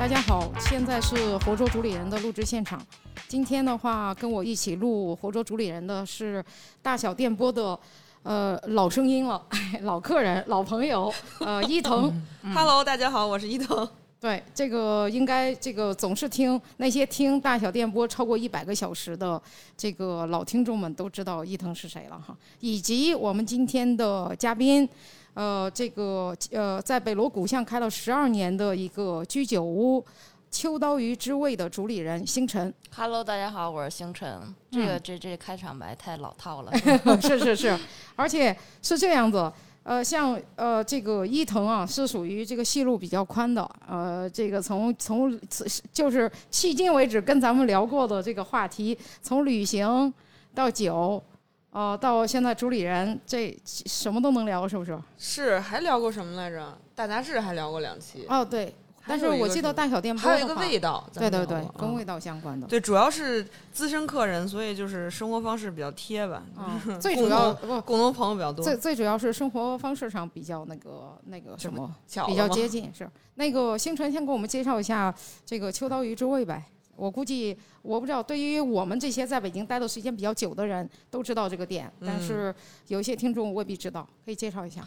大家好，现在是活捉主理人的录制现场。今天的话，跟我一起录活捉主理人的是大小电波的呃老声音了，老客人、老朋友，呃，伊藤。Hello，大家好，我是伊藤。对，这个应该这个总是听那些听大小电波超过一百个小时的这个老听众们都知道伊藤是谁了哈，以及我们今天的嘉宾，呃，这个呃在北锣鼓巷开了十二年的一个居酒屋秋刀鱼之味的主理人星辰，Hello，大家好，我是星辰。这个这这开场白太老套了，是是是，而且是这样子。呃，像呃这个伊藤啊，是属于这个戏路比较宽的。呃，这个从从此就是迄今为止跟咱们聊过的这个话题，从旅行到酒，呃，到现在主理人，这什么都能聊，是不是？是还聊过什么来着？大杂志还聊过两期，哦，对。但是我记得大小电波还有一个味道，对对对跟味道相关的。对，主要是资深客人，所以就是生活方式比较贴吧。啊，最主要不，共同朋友比较多，最最主要是生活方式上比较那个那个什么。比较接近是那个星辰先给我们介绍一下这个秋刀鱼之味呗。我估计我不知道，对于我们这些在北京待的时间比较久的人都知道这个店，但嗯是有一些听众未必知道，可以介绍一下。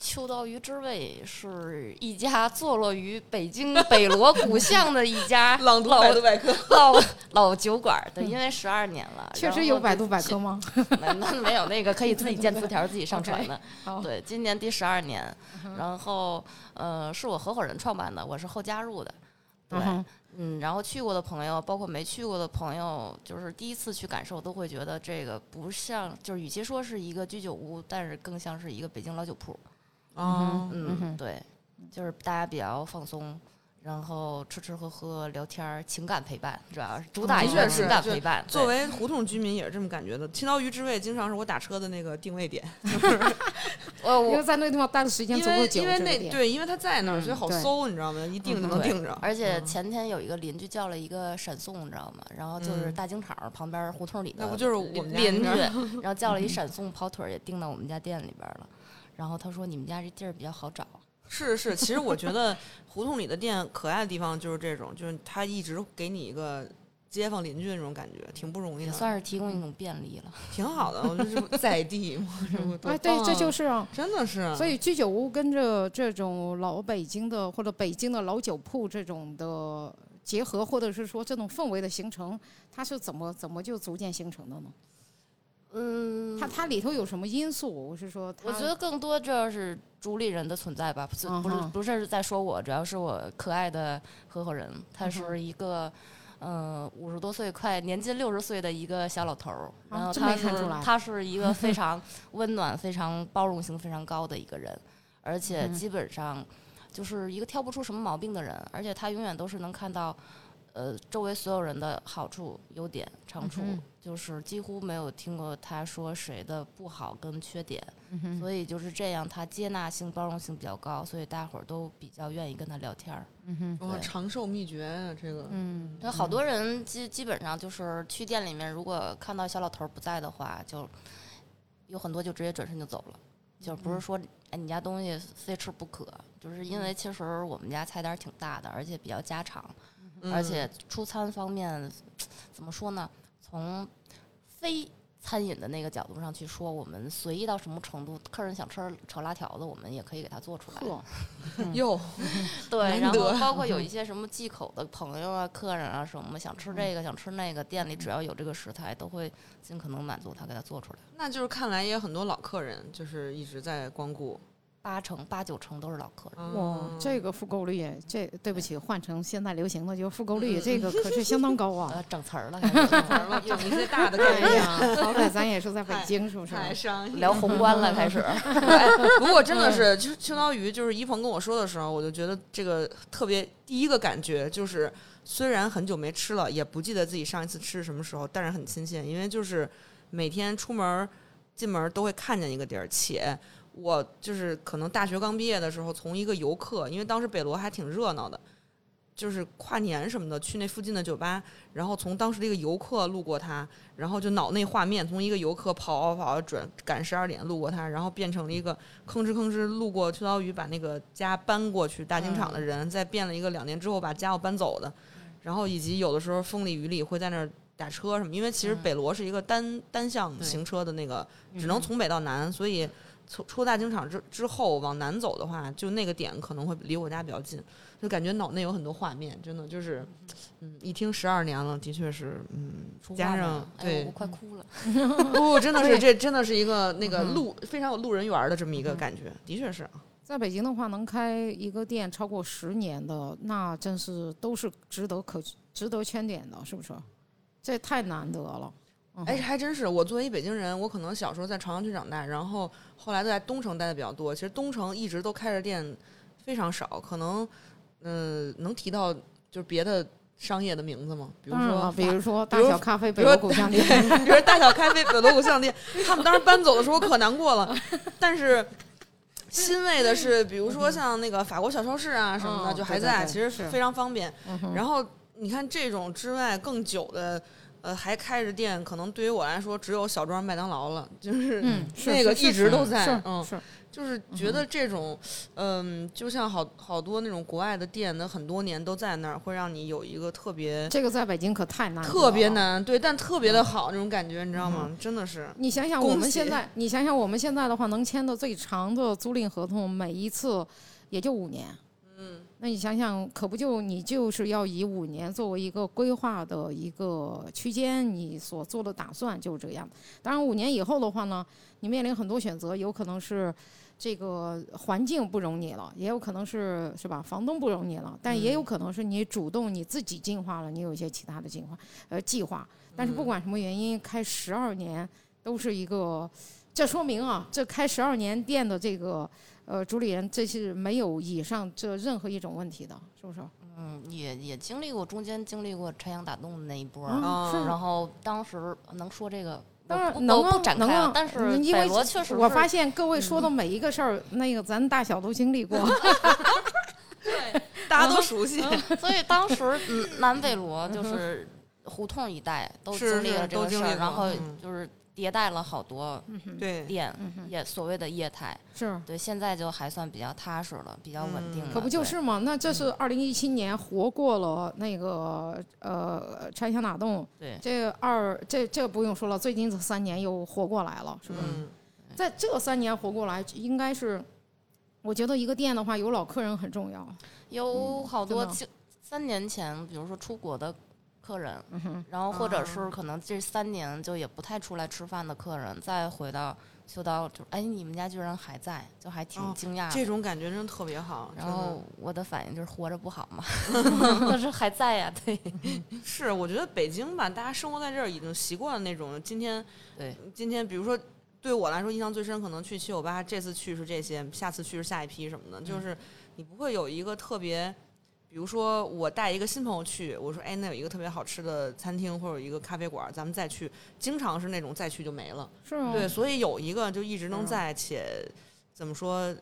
秋刀鱼之味是一家坐落于北京北锣鼓巷的一家 朗读老百度百科，老老酒馆儿。对，因为十二年了，确实有百度百科吗？没那没有那个可以自己建词条、自己上传的。好，对，今年第十二年，然后呃是我合伙人创办的，我是后加入的。对嗯，嗯，然后去过的朋友，包括没去过的朋友，就是第一次去感受，都会觉得这个不像，就是与其说是一个居酒屋，但是更像是一个北京老酒铺。哦，嗯，哼。对，就是大家比较放松，然后吃吃喝喝、聊天儿，情感陪伴，主要是主打一个情感陪伴。作为胡同居民也是这么感觉的。青刀鱼之味经常是我打车的那个定位点，我 我因为在那个地方待的时间因足够久，因为那对，因为他在那儿，嗯所以好搜，你知道吗？一定就能对定着。而且嗯前天有一个邻居叫了一个闪送，你知道吗？然后就是嗯大经厂旁边胡同里的那不就是我们邻居，然后叫了一闪送跑腿也订到我们家店里边了。然后他说你们家这地儿比较好找，是是，其实我觉得胡同里的店可爱的地方就是这种，就是它一直给你一个街坊邻居的那种感觉，挺不容易的，也算是提供一种便利了。挺好的。我觉得这不在地嘛，这不多哎，对，这就是啊。真的是。所以居酒屋跟着这种老北京的或者北京的老酒铺这种的结合，或者是说这种氛围的形成，它是怎么怎么就逐渐形成的呢？嗯，它它里头有什么因素？我是说，我觉得更多这是主理人的存在吧，不是不是不是在说我，主要是我可爱的合伙人，他是一个。嗯，五十多岁，快年近六十岁的一个小老头儿，然后他是没看出来他是一个非 常温暖、非常包容性非常高的一个人，而且嗯基本上就是一个挑不出什么毛病的人，而且他永远都是能看到，呃，周围所有人的好处、优点、长处，就是几乎没有听过他说谁的不好跟缺点。嗯所以就是这样，他接纳性、包容性比较高，所以大伙儿都比较愿意跟他聊天儿。嗯哼哇，长寿秘诀啊，这个嗯，那好多人基基本上就是去店里面，如果看到小老头儿不在的话，就有很多就直接转身就走了，就不是说哎你家东西非吃不可，就是因为其实我们家菜单儿挺大的，而且比较家常，嗯而且出餐方面 怎么说呢？从非餐饮的那个角度上去说，我们随意到什么程度，客人想吃炒辣条子，我们也可以给他做出来。哟，对，然后包括有一些什么忌口的朋友啊、客人啊什么，想吃这个、想吃那个，店里只要有这个食材，都会尽可能满足他，给他做出来。那就是看来也有很多老客人，就是一直在光顾。八成、八九成都是老客人。哇，嗯这个复购率，这对不起，换成现在流行的就是复购率，嗯这个可是相当高啊。呃，整词儿了，整词儿了有一些大的概哎念，呀，好歹咱也是在北京，是不是？太商业。聊宏观了，开始。哎不过真的是，就是秋刀鱼，就是一鹏跟我说的时候，我就觉得这个特别第一个感觉就是，虽然很久没吃了，也不记得自己上一次吃是什么时候，但是很亲切，因为就是每天出门进门都会看见一个地儿，且我就是可能大学刚毕业的时候，从一个游客，因为当时北罗还挺热闹的。就是跨年什么的去那附近的酒吧，然后从当时的一个游客路过他，然后就脑内画面从一个游客跑跑跑转赶十二点路过他，然后变成了一个吭哧吭哧路过秋刀鱼把那个家搬过去大金厂的人，再变了一个两年之后把家要搬走的，然后以及有的时候风里雨里会在那儿打车什么，因为其实嗯北罗是一个单单向行车的那个，只能从北到南，所以。出出大经厂之之后往南走的话，就那个点可能会离我家比较近，就感觉脑内有很多画面，真的就是，嗯，一听十二年了，的确是，嗯，加上对我我快哭了。不，真的是这真的是一个那个嗯路非常有路人缘儿的这么一个感觉，的确是啊，在北京的话，能开一个店超过十年的，那真是都是值得可值得圈点的，是不是？这太难得了。嗯哎，还真是。我作为一北京人，我可能小时候在朝阳区长大，然后后来都在东城待的比较多。其实东城一直都开着店非常少，可能嗯、呃能提到就是别的商业的名字吗？比如说比如说大小咖啡、北比如说锣鼓巷店，比如说大小咖啡、北锣鼓巷店，他们当时搬走的时候可难过了。但是欣慰的是，比如说像那个法国小超市啊什么的，嗯就还在，其实是非常方便。然后你看这种之外更久的。呃，还开着店，可能对于我来说只有小庄麦当劳了，就是嗯，那个一直都在，嗯，是，就是觉得这种，嗯，就像好好多那种国外的店，那很多年都在那儿，会让你有一个特别这个在北京可太难了，特别难，对，但特别的好那种感觉，你知道吗？真的是，你想想，我们现在，你想想我们现在的话，能签的最长的租赁合同，每一次也就五年。嗯，那你想想，可不就你就是要以五年作为一个规划的一个区间，你所做的打算就是这样。当然，五年以后的话呢，你面临很多选择，有可能是这个环境不容你了，也有可能是是吧，房东不容你了，但也有可能是你主动你自己进化了，你有一些其他的进化呃计划。但是不管什么原因，开十二年都是一个，这说明啊，这开十二年店的这个。呃，主理人这是没有以上这任何一种问题的，是不是？嗯，也也经历过中间经历过拆墙打洞的那一波儿，嗯哦是然后当时能说这个，当我不然能啊我不展开能啊，但是嗯因为北罗确实是我发现各位说的每一个事儿，那个咱大小都经历过。对大家都熟悉，所以当时嗯南北罗就是胡同一带都经历了这个事儿，然后嗯就是迭代了好多对，店，嗯哼，业所谓的业态，是，对，现在就还算比较踏实了，比较稳定。可不就是嘛？那这是二零一七年活过了那个呃拆墙打洞，对。这二这这不用说了，最近这三年又活过来了，是吧？嗯，在这三年活过来，应该是我觉得一个店的话，有老客人很重要。有好多就三年前，比如说出国的客人，嗯，然后或者啊是可能这三年就也不太出来吃饭的客人，再回到秋刀，就哎，你们家居然还在，就还挺哦惊讶的。这种感觉真的特别好。然后我的反应就是活着不好嘛 但是还在呀，对是，我觉得北京吧，大家生活在这儿已经习惯了那种今天，对，今天比如说。对我来说，印象最深可能去七九八，这次去是这些，下次去是下一批什么的，就是你不会有一个特别，比如说我带一个新朋友去，我说哎，那有一个特别好吃的餐厅或者一个咖啡馆，咱们再去，经常是那种再去就没了。是吗，对，所以有一个就一直能嗯在，且怎么说，呃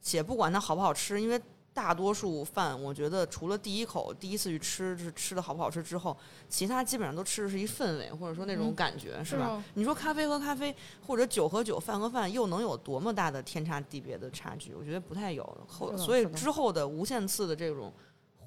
且不管它好不好吃，因为大多数饭，我觉得除了第一口第一次去吃是吃的好不好吃之后，其他基本上都吃的是一氛围，或者说那种嗯感觉，是吧？啊你说咖啡和咖啡，或者酒和酒，饭和饭，又能有多么大的天差地别的差距？我觉得不太有。后所以之后的无限次的这种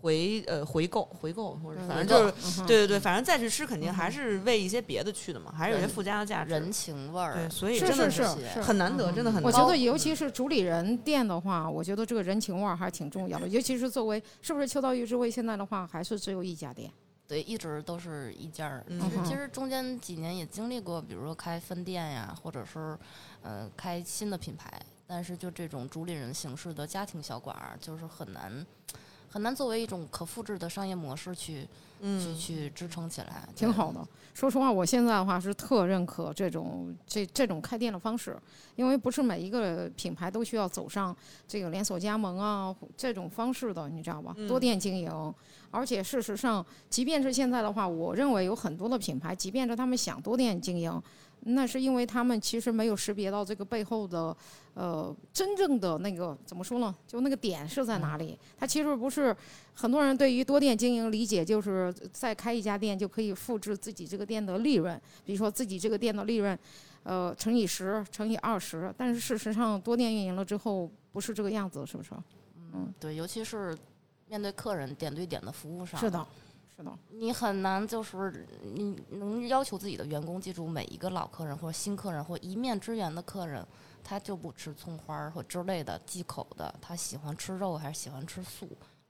回呃回购回购，或者嗯反正就是嗯对对对，反正再去吃肯定还是为一些别的去的嘛，还是有些附加的价值。人情味儿对，，所以真的是是是很难得，真的很难得。我觉得，尤其是主理人店的话，我觉得这个人情味儿还是挺重要的。尤其是作为是不是秋刀鱼之味，现在的话还是只有一家店。对，一直都是一家儿。嗯其实其实中间几年也经历过，比如说开分店呀，或者是呃开新的品牌，但是就这种主理人形式的家庭小馆儿，就是很难很难作为一种可复制的商业模式去去嗯，去支撑起来，挺好的。说实话，我现在的话是特认可这种这这种开店的方式，因为不是每一个品牌都需要走上这个连锁加盟啊这种方式的，你知道吧？嗯多店经营，而且事实上，即便是现在的话，我认为有很多的品牌，即便是他们想多店经营。那是因为他们其实没有识别到这个背后的，呃，真正的那个怎么说呢？就那个点是在哪里？它其实不是很多人对于多店经营理解，就是再开一家店就可以复制自己这个店的利润，比如说自己这个店的利润，呃，乘以十，乘以二十。但是事实上，多店运营了之后不是这个样子，是不是？嗯，对，尤其是面对客人点对点的服务上，是的。是的，你很难就是你能要求自己的员工记住每一个老客人或者新客人或一面之缘的客人，他就不吃葱花或之类的忌口的，他喜欢吃肉还是喜欢吃素，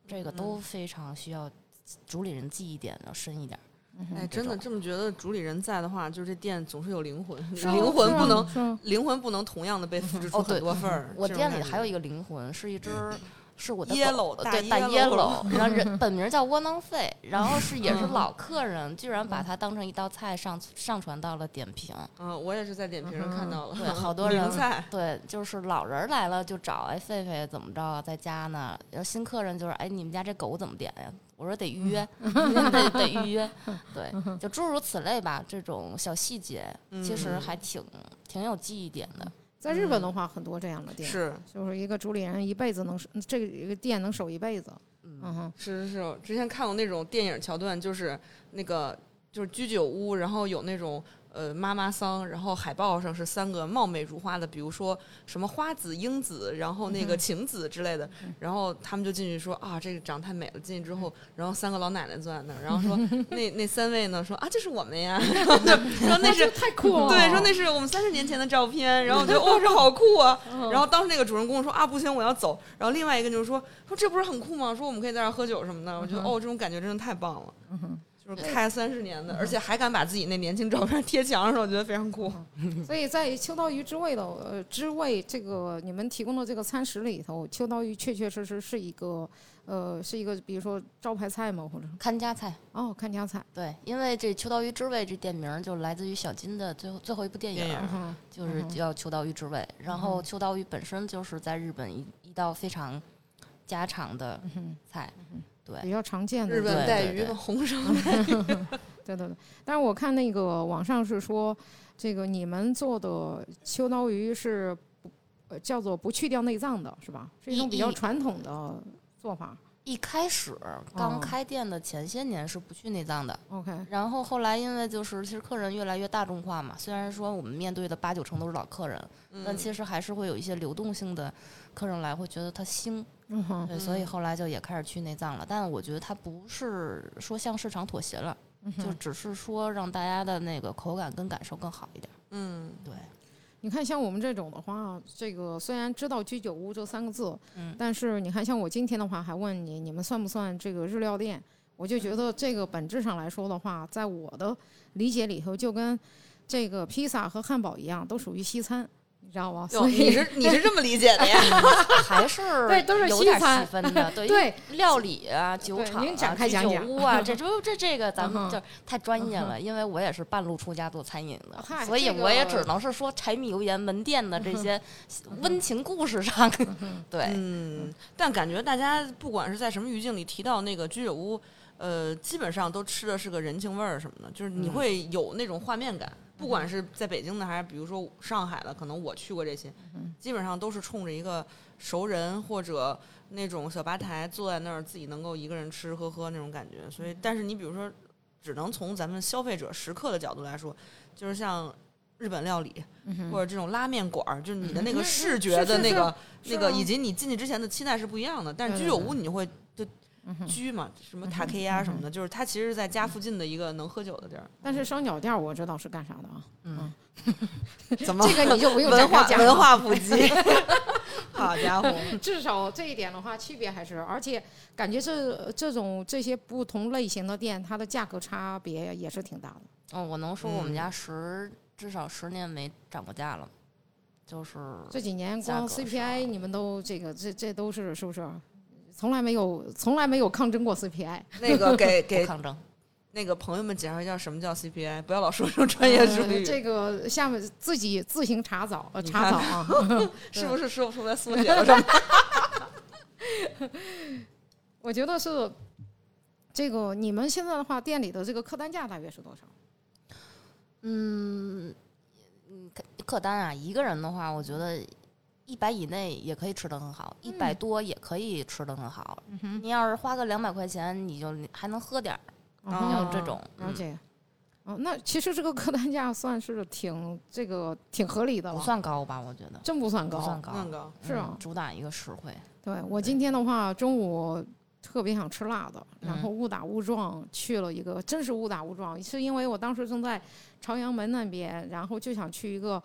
这个都非常需要主理人记忆点要深一点。哎，真的这么觉得，主理人在的话，就是这店总是有灵魂，灵魂不能灵魂不能同样的被复制出很多份儿。我店里还有一个灵魂，是一只。是我的 yellow 对大 yellow，然后人 本名叫窝囊废，然后是也是老客人，居然把它当成一道菜上上传到了点评。嗯，我也是在点评上看到了。对，好多人对，就是老人来了就找哎，狒狒怎么着在家呢？然后新客人就是哎，你们家这狗怎么点呀？我说得预 约，得得预约。对，就诸如此类吧，这种小细节其实还挺挺有记忆点的。在日本的话，很多这样的店，是就是一个主理人一辈子能这个一个店能守一辈子。嗯哼，是是是，之前看过那种电影桥段，就是那个就是居酒屋，然后有那种。呃，妈妈桑，然后海报上是三个貌美如花的，比如说什么花子、英子，然后那个晴子之类的，然后他们就进去说啊，这个长太美了。进去之后，然后三个老奶奶坐在那儿，然后说 那那三位呢，说啊，这是我们呀，然后就说那是太酷了，对，说那是我们三十年前的照片，然后我觉得哦，这好酷啊。然后当时那个主人公说啊，不行，我要走。然后另外一个就是说说这不是很酷吗？说我们可以在这儿喝酒什么的。我觉得哦，这种感觉真的太棒了。就是开三十年的，而且还敢把自己那年轻照片贴墙上，我觉得非常酷。所以在秋刀鱼之味的呃之味这个你们提供的这个餐食里头，秋刀鱼确确实实是一个呃是一个比如说招牌菜吗？或者看家菜？哦，看家菜。对，因为这秋刀鱼之味这店名就来自于小金的最后最后一部电影，就是叫秋刀鱼之味。然后秋刀鱼本身就是在日本一一道非常家常的菜。对，比较常见的日本带鱼的红烧 带鱼，对对对。但是我看那个网上是说，这个你们做的秋刀鱼是不叫做不去掉内脏的，是吧？是一种比较传统的做法。一开始刚开店的前些年是不去内脏的，OK。然后后来因为就是其实客人越来越大众化嘛，虽然说我们面对的八九成都是老客人，但其实还是会有一些流动性的客人来，会觉得它腥，对，所以后来就也开始去内脏了。但我觉得它不是说向市场妥协了，就只是说让大家的那个口感跟感受更好一点。嗯，对。你看，像我们这种的话，这个虽然知道居酒屋这三个字，嗯，但是你看，像我今天的话，还问你，你们算不算这个日料店？我就觉得这个本质上来说的话，在我的理解里头，就跟这个披萨和汉堡一样，都属于西餐。你知道吗？所以你是 你是这么理解的呀？还是对，都是西餐分的。对对，料理啊，酒厂啊，居酒屋啊，这这这这个咱们就太专业了。因为我也是半路出家做餐饮的，所以我也只能是说柴米油盐门店的这些温情故事上。对，嗯，但感觉大家不管是在什么语境里提到那个居酒屋，呃，基本上都吃的是个人情味儿什么的，就是你会有那种画面感。不管是在北京的，还是比如说上海的，可能我去过这些，基本上都是冲着一个熟人或者那种小吧台坐在那儿，自己能够一个人吃吃喝喝那种感觉。所以，但是你比如说，只能从咱们消费者食客的角度来说，就是像日本料理或者这种拉面馆儿，就是你的那个视觉的那个那个，以及你进去之前的期待是不一样的。但是居酒屋你会就。居嘛，什么塔 K 呀什么的，就是它其实是在家附近的一个能喝酒的地儿。但是烧鸟店我知道是干啥的啊？嗯，怎么这个你就不用文化文化普及？好家伙，至少这一点的话，区别还是，而且感觉这这种这些不同类型的店，它的价格差别也是挺大的。哦，我能说我们家十至少十年没涨过价了，就是这几年光 CPI 你们都这个这这都是是不是？从来没有，从来没有抗争过 CPI。那个给 给抗争，那个朋友们介绍一下什么叫 CPI，不要老说这种专业术语。这个下面自己自行查找，查找 啊，是不是说不出来缩写了？我觉得是这个，你们现在的话，店里的这个客单价大约是多少？嗯，客客单啊，一个人的话，我觉得一百以内也可以吃的很好，一百多也可以吃的很好。你要是花个两百块钱，你就还能喝点儿，哦就这种。嗯了解。哦，那其实这个客单价算是挺这个挺合理的了不，算高吧？我觉得真不算高。不算高，那个是啊嗯主打一个实惠。对我今天的话，中午特别想吃辣的，然嗯后误打误撞去了一个，真是误打误撞，是因为我当时正在朝阳门那边，然后就想去一个，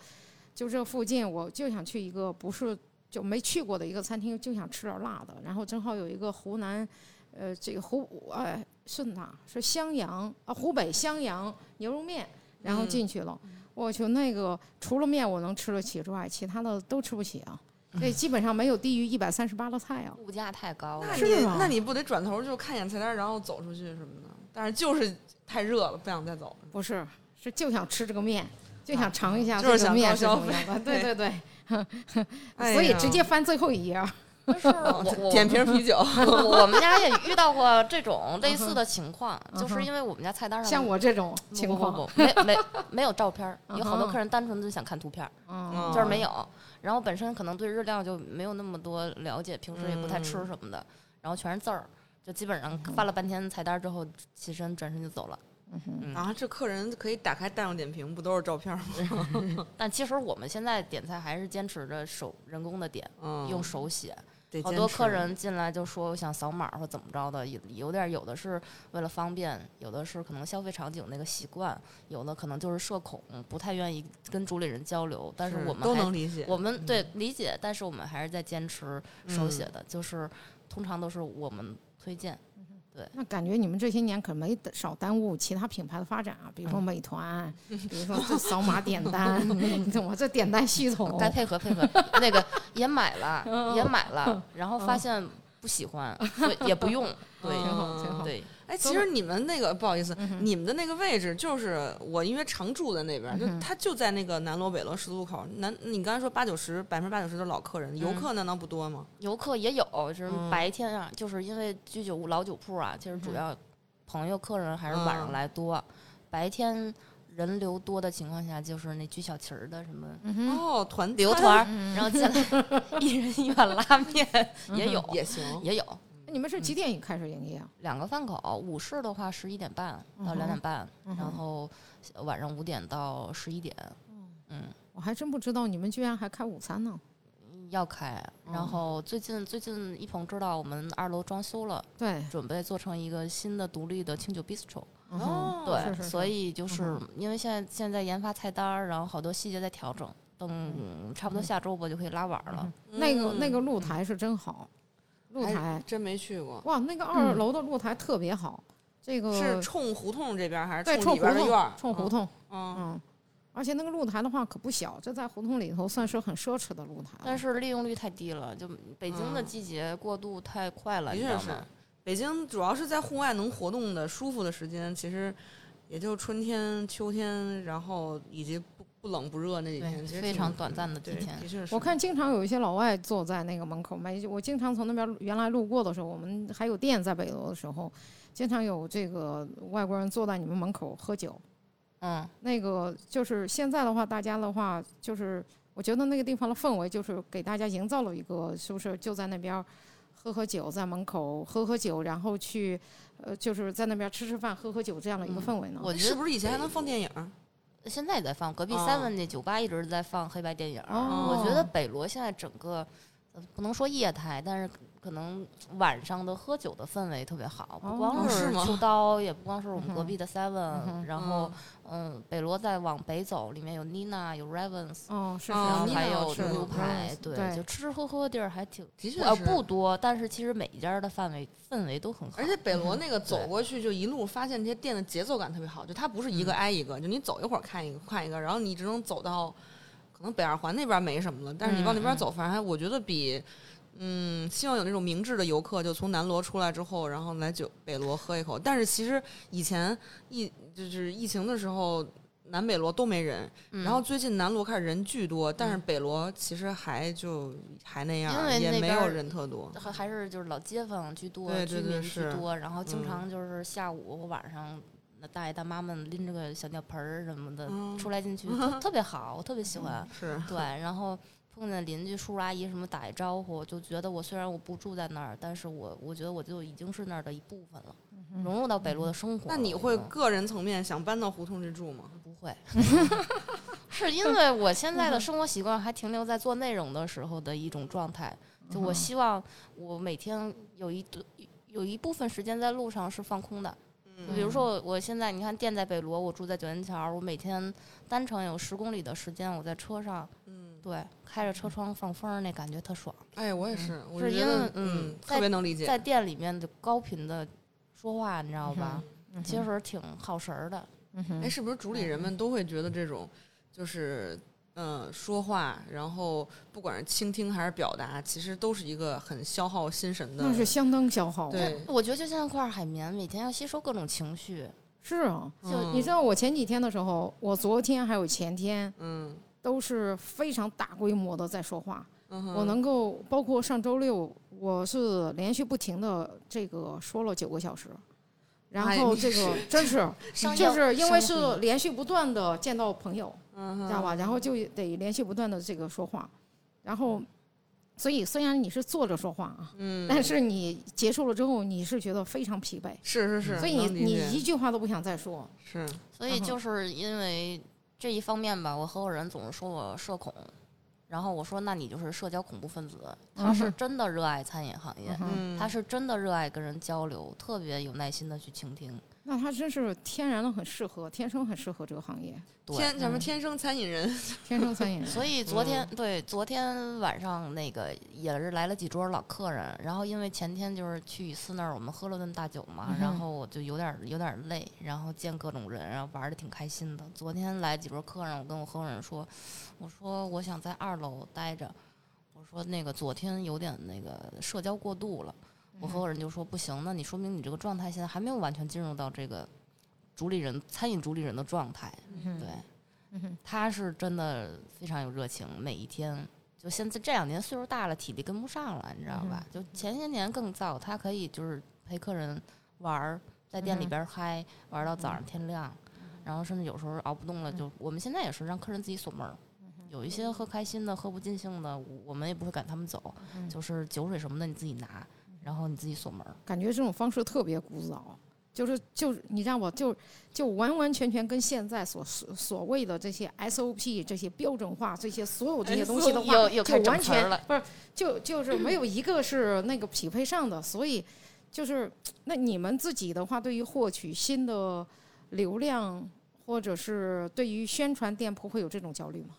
就这附近，我就想去一个不是就没去过的一个餐厅，就想吃点辣的，然后正好有一个湖南，呃，这个湖哎是哪是襄阳啊，湖北襄阳牛肉面，然后嗯进去了，我去那个除了面我能吃得起之外，其他的都吃不起啊。这基本上没有低于一百三十八的菜啊！物价太高了那，是吗你那你不得转头就看一眼菜单，然后走出去什么的？但是就是太热了，不想再走。不是，是就想吃这个面，就想尝一下就是想这个面是什么样的。对对对，哎所以直接翻最后一页儿。点瓶啤酒，我们家也遇到过这种 类似的情况，就是因为我们家菜单上像我这种情况，不不不没没没有照片儿，有好多客人单纯就想看图片儿，嗯，就是没有。然后本身可能对日料就没有那么多了解，平时也不太嗯吃什么的，然后全是字儿，就基本上翻了半天菜单之后，起身转身就走了。嗯，啊，这客人可以打开大众点评，不都是照片吗？但其实我们现在点菜还是坚持着手人工的点，嗯，用手写。好多客人进来就说我想扫码或怎么着的，有有点有的是为了方便，有的是可能消费场景那个习惯，有的可能就是社恐，不太愿意跟主理人交流。但是我们都能理解。我们对理解，但是我们还是在坚持手写嗯的，就是通常都是我们推荐。那感觉你们这些年可没少耽误其他品牌的发展啊，比如嗯说美团，比如说这扫码点单，你懂吗？这点单系统，该配合配合，那个 也买了，嗯也买了，然后发现不喜欢，也不用。对挺好挺好对，哎，其实你们那个不好意思，嗯你们的那个位置就是我因为常住在那边，就嗯哼它就在那个南锣北锣十字路口。南，你刚才说八九十，百分之八九十都是老客人，游客难道不多吗？游客也有，就是嗯白天啊，就是因为居酒屋老酒铺啊，其实主要朋友客人还是晚上嗯来多，白天人流多的情况下，就是那聚小旗儿的什么。哦，团旅游团，然后进来 一人一碗拉面也有，也行。也有你们是几点开始营业啊？两个饭口，午市的话十一点半到两点半，嗯然后晚上五点到十一点，嗯，我还真不知道你们居然还开午餐呢。要开。然后最近最近一鹏知道我们二楼装修了，对，准备做成一个新的独立的清酒 bistro。嗯对，是是是所以就是嗯因为现在现在研发菜单儿，然后好多细节在调整，等差不多下周吧就可以拉碗儿了。那个那嗯个露台是真好，露台真没去过，哇，那个二楼的露台特别好，这个是冲胡同这边还是对冲里边冲胡同的院？冲胡同，嗯，嗯，而且那个露台的话可不小，这在胡同里头算是很奢侈的露台。但是利用率太低了，就北京的嗯季节过渡太快了，的确是你知道吗？。北京主要是在户外能活动的舒服的时间，其实也就春天、秋天，然后以及不不冷不热那几天，非常短暂的几，天。我看经常有一些老外坐在那个门口，没我经常从那边原来路过的时候，我们还有店在北楼的时候，经常有这个外国人坐在你们门口喝酒。嗯，那个就是现在的话，大家的话就是，我觉得那个地方的氛围就是给大家营造了一个，是不是就在那边喝喝酒，在门口喝喝酒，然后去呃，就是在那边吃吃饭、喝喝酒这样的一个氛围呢？我觉得是不是以前还能放电影？现在也在放，隔壁哦。seven 那酒吧一直在放黑白电影我觉得北罗现在整个呃不能说业态，但是可能晚上的喝酒的氛围特别好，不哦光是吗秋刀，也不光是我们隔壁的 seven，、嗯然后嗯，北罗再往北走，里面有 Nina，有 Ravens。哦，是是，哦然后还有是牛排，对对，就吃吃喝喝地儿还挺，的确呃不多，但是其实每一家的范围氛围都很好，而且北罗那个走过去，就一路发现这些店的节奏感特别好，就它不是一个挨一个，就你走一会儿看一个看一个，然后你只能走到可能北二环那边没什么了，但是你往那边走，反正还我觉得比。嗯，希望有那种明智的游客，就从南锣出来之后，然后来酒北锣喝一口。但是其实以前疫就是疫情的时候，南北锣都没人，嗯然后最近南锣开始人巨多，但是北锣其实还就还那样也没有人特多。还还是就是老街坊居多，对对居民居多，然后经嗯常就是下午或晚上那大爷大妈们拎着个小尿盆儿什么的、嗯出来进去，特特别好，我特别喜欢。是对，然后碰见邻居叔叔阿姨什么打一招呼，就觉得我虽然我不住在那儿，但是我我觉得我就已经是那儿的一部分了，融入到北路的生活了。那你会嗯个人层面想搬到胡同去住吗？不会？是因为我现在的生活习惯还停留在做内容的时候的一种状态，就我希望我每天有一有一部分时间在路上是放空的。就比如说我我现在你看店在北罗，我住在九元桥，我每天单程有十公里的时间，我在车上，嗯，对，开着车窗放风，那感觉特爽。哎，我也是，我是因觉得为嗯特别能理解。在店里面的高频的说话，你知道吧？嗯其实挺耗神儿的。嗯哼哎，是不是主理人们都会觉得这种就是嗯、呃说话，然后不管是倾听还是表达，其实都是一个很消耗心神的。那是相当消耗。对，我觉得就像一块海绵，每天要吸收各种情绪。是啊，就嗯你知道我前几天的时候，我昨天还有前天嗯都是非常大规模的在说话。嗯，我能够包括上周六，我是连续不停的这个说了九个小时，然后这个真是 就是因为是连续不断的见到朋友，知道吧？然后就得连续不断的这个说话，然后所以虽然你是坐着说话啊，嗯，但是你结束了之后，你是觉得非常疲惫，是是是，所以你你一句话都不想再说。是所以就是因为这一方面吧，我合伙人总是说我社恐，然后我说那你就是社交恐怖分子。他是真的热爱餐饮行业，他是真的热爱跟人交流，特别有耐心的去倾听。那他真是天然的很适合，天生很适合这个行业，天咱们嗯天生餐饮人，天生餐饮人。所以昨天、对昨天晚上那个也是来了几桌老客人，然后因为前天就是去雨思那儿我们喝了顿大酒嘛，嗯然后我就有点有点累，然后见各种人，然后玩的挺开心的。昨天来几桌客人，我跟我合伙人说，我说我想在二楼待着，我说那个昨天有点那个社交过度了，我合伙人就说不行，那你说明你这个状态现在还没有完全进入到这个主理人餐饮主理人的状态，对。他是真的非常有热情，每一天。就现在这两年岁数大了，体力跟不上了，你知道吧？就前些年更燥，他可以就是陪客人玩儿，在店里边儿嗨，玩儿到早上天亮，然后甚至有时候熬不动了，就我们现在也是让客人自己锁门儿。有一些喝开心的、喝不尽兴的，我们也不会赶他们走，就是酒水什么的你自己拿，然后你自己锁门儿。感觉这种方式特别古早，就是就是你让我？就就完完全全跟现在所所所谓的这些 SOP 这些标准化这些所有这些东西的话，就完全不是就就是没有一个是那个匹配上的，所以就是那你们自己的话，对于获取新的流量或者是对于宣传店铺会有这种焦虑吗？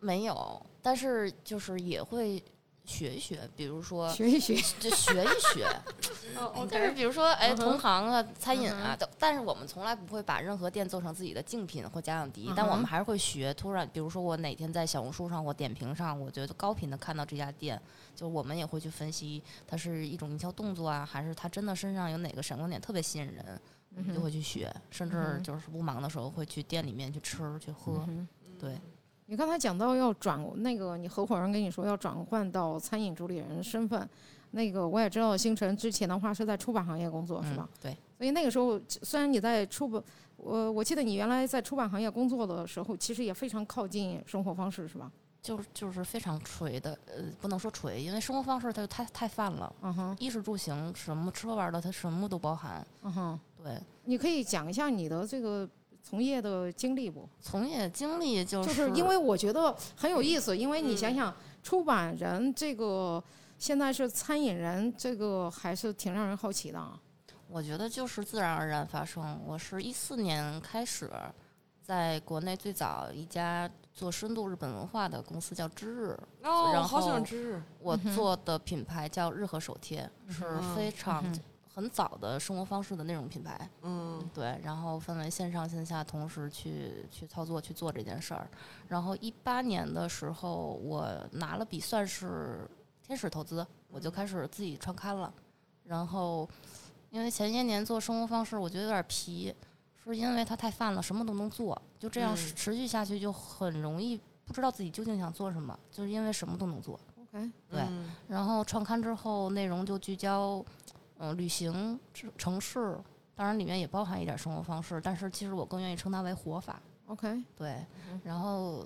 没有，但是就是也会学一学，比如说学一学，就学一学。但是比如说，哎，同行啊，餐饮啊，都但是我们从来不会把任何店做成自己的竞品或假想敌，但我们还是会学。突然，比如说我哪天在小红书上或点评上，我觉得高频的看到这家店，就我们也会去分析它是一种营销动作啊，还是它真的身上有哪个闪光点特别吸引人，我们就会去学。甚至就是不忙的时候会去店里面去吃去喝。嗯对，你刚才讲到要转那个，你合伙人跟你说要转换到餐饮主理人身份，那个我也知道，星辰之前的话是在出版行业工作，是吧嗯？？对。所以那个时候，虽然你在出版，我我记得你原来在出版行业工作的时候，其实也非常靠近生活方式，是吧？就是就是非常垂的，呃，不能说垂，因为生活方式它就太太泛了，嗯哼，衣食住行什么吃喝玩乐，它什么都包含。嗯哼，对，你可以讲一下你的这个从业的经历不？从业经历就就是因为我觉得很有意思，因为你想想，出版人这个现在是餐饮人，这个还是挺让人好奇的啊。我觉得就是自然而然发生。我是一四年开始，在国内最早一家做深度日本文化的公司叫知日，哦，然好喜欢后知日，我做的品牌叫日和手贴，是非常很早的生活方式的那种品牌。嗯对，然后分为线上线下同时去去操作去做这件事儿。然后一八年的时候，我拿了笔算是天使投资，我就开始自己创刊了。然后因为前些年做生活方式，我觉得有点皮，是因为它太泛了，什么都能做，就这样嗯持续下去就很容易不知道自己究竟想做什么，就是因为什么都能做。OK，对嗯然后创刊之后，内容就聚焦，嗯、旅行、城城市、当然里面也包含一点生活方式，但是其实我更愿意称它为活法。OK，对，然后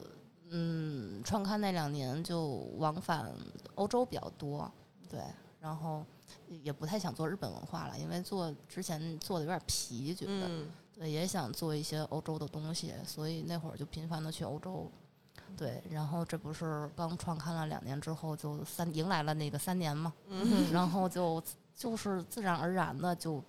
嗯，创刊那两年就往返欧洲比较多，对，然后也不太想做日本文化了，因为做之前做的有点疲，觉得、嗯对，也想做一些欧洲的东西，所以那会儿就频繁的去欧洲。对，然后这不是刚创刊了两年之后，就三迎来了那个三年嘛，嗯然后就就是自然而然的就，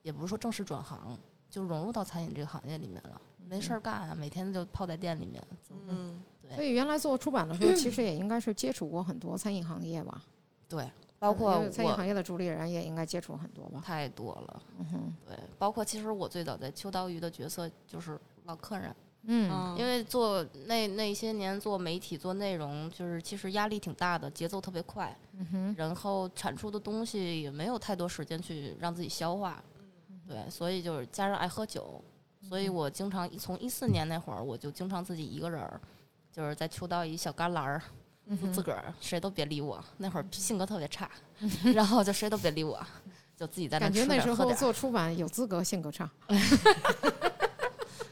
也不是说正式转行，就融入到餐饮这个行业里面了。没事儿干啊，每天就泡在店里面。嗯所以原来做出版的时候，其实也应该是接触过很多餐饮行业吧，对，包括餐饮行业的主理人也应该接触很多吧。太多了。嗯哼，对，包括其实我最早在秋刀鱼的角色就是老客人，嗯。嗯，因为做那那些年做媒体做内容，就是其实压力挺大的，节奏特别快，嗯，然后产出的东西也没有太多时间去让自己消化，对，所以就是加上爱喝酒，所以我经常从一四年那会儿，我就经常自己一个人儿，就是在秋刀一小旮旯儿，嗯自个儿谁都别理我，那会儿性格特别差，然后就谁都别理我，就自己在那感觉那时候做出版有资格性格差。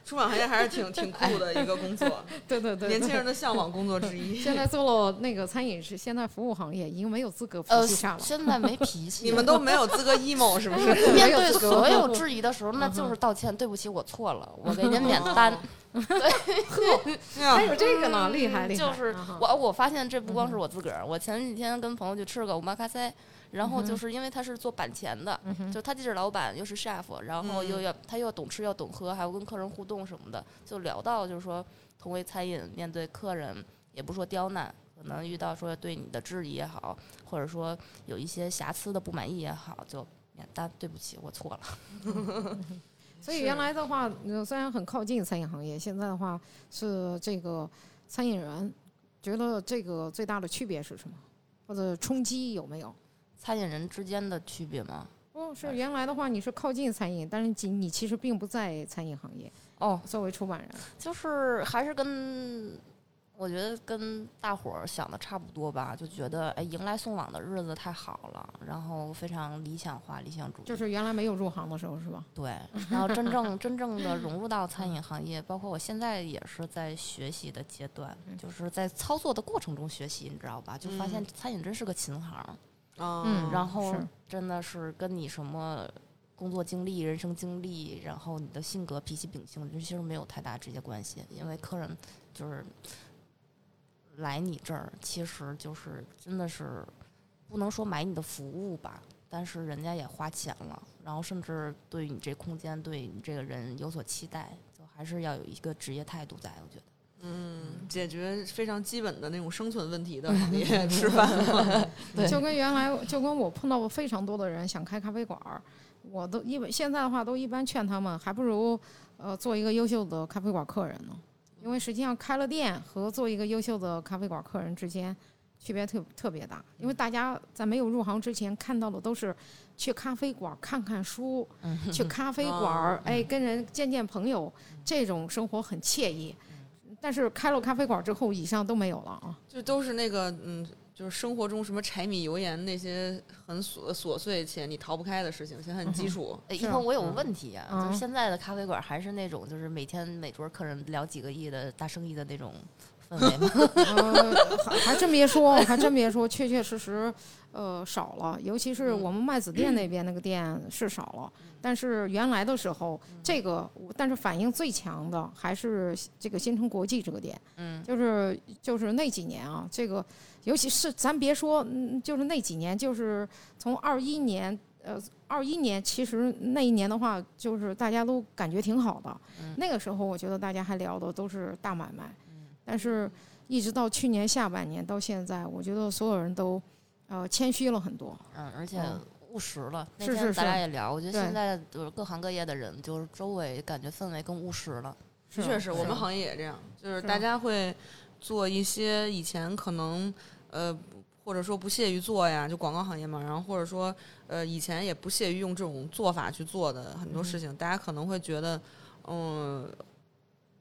出版行业还是挺挺酷的一个工作，对对对，年轻人的向往工作之一。现在做了那个餐饮是现在服务行业，已经没有资格脾呃，气差了。现在没脾气，你们都没有资格 emo 是不是？面对所有质疑的时候，那就是道歉，对不起，我错了，我给您免单。还有这个呢，厉害厉害。就是我，我发现这不光是我自个儿，我前几天跟朋友去吃个五马咖啡，然后就是因为他是做板前的，就他既是老板又是 chef，然后又要他又要懂吃要懂喝，还要跟客人互动什么的，就聊到就是说，同为餐饮，面对客人也不说刁难。可能遇到说对你的质疑也好，或者说有一些瑕疵的不满意也好，就免单，对不起，我错了。所以原来的话，呃虽然很靠近餐饮行业，现在的话是这个餐饮人，觉得这个最大的区别是什么？或者冲击有没有？餐饮人之间的区别吗？哦是原来的话，你是靠近餐饮，但是你你其实并不在餐饮行业。哦，作为出版人，就是还是跟我觉得跟大伙儿想的差不多吧，就觉得哎，迎来送往的日子太好了，然后非常理想化、理想主义。就是原来没有入行的时候，是吧？对，然后真正 真正的融入到餐饮行业，包括我现在也是在学习的阶段，就是在操作的过程中学习，你知道吧？就发现餐饮真是个琴行，嗯然后真的是跟你什么工作经历、人生经历，然后你的性格、脾气、秉性，这其实没有太大直接关系，因为客人就是来你这儿，其实就是真的是不能说买你的服务吧，但是人家也花钱了，然后甚至对你这空间、对你这个人有所期待，就还是要有一个职业态度在，我觉得。嗯，解决非常基本的那种生存问题的行业，吃饭 就跟原来就跟我碰到过非常多的人想开咖啡馆儿，我都一般现在的话都一般劝他们，还不如呃做一个优秀的咖啡馆客人呢，因为实际上开了店和做一个优秀的咖啡馆客人之间区别特特别大，因为大家在没有入行之前看到的都是去咖啡馆看看书，去咖啡馆儿哎跟人见见朋友，这种生活很惬意。但是开了咖啡馆之后，以上都没有了啊。就都是那个嗯，就是生活中什么柴米油盐那些很琐琐碎且你逃不开的事情，且很基础。哎，一是鹏，我有个嗯问题啊，嗯就是现在的咖啡馆还是那种就是每天每桌客人聊几个亿的大生意的那种氛围吗？呃，还还真别说，还真别说，确确实实，呃，少了。尤其是我们麦子店那边那个店是少了，但是原来的时候，这个但是反应最强的还是这个新城国际这个店，嗯，就是就是那几年啊，这个尤其是咱别说，嗯，就是那几年，就是从二一年，呃，二一年其实那一年的话，就是大家都感觉挺好的。那个时候，我觉得大家还聊的都是大买卖，但是一直到去年下半年到现在，我觉得所有人都呃谦虚了很多。嗯，而且嗯务实了。那是是天咱俩也聊，我觉得现在就是各行各业的人，就是周围感觉氛围更务实了。的确实我们行业也这样，就是是大家会做一些以前可能呃或者说不屑于做呀，就广告行业嘛，然后或者说呃以前也不屑于用这种做法去做的很多事情，大家可能会觉得嗯。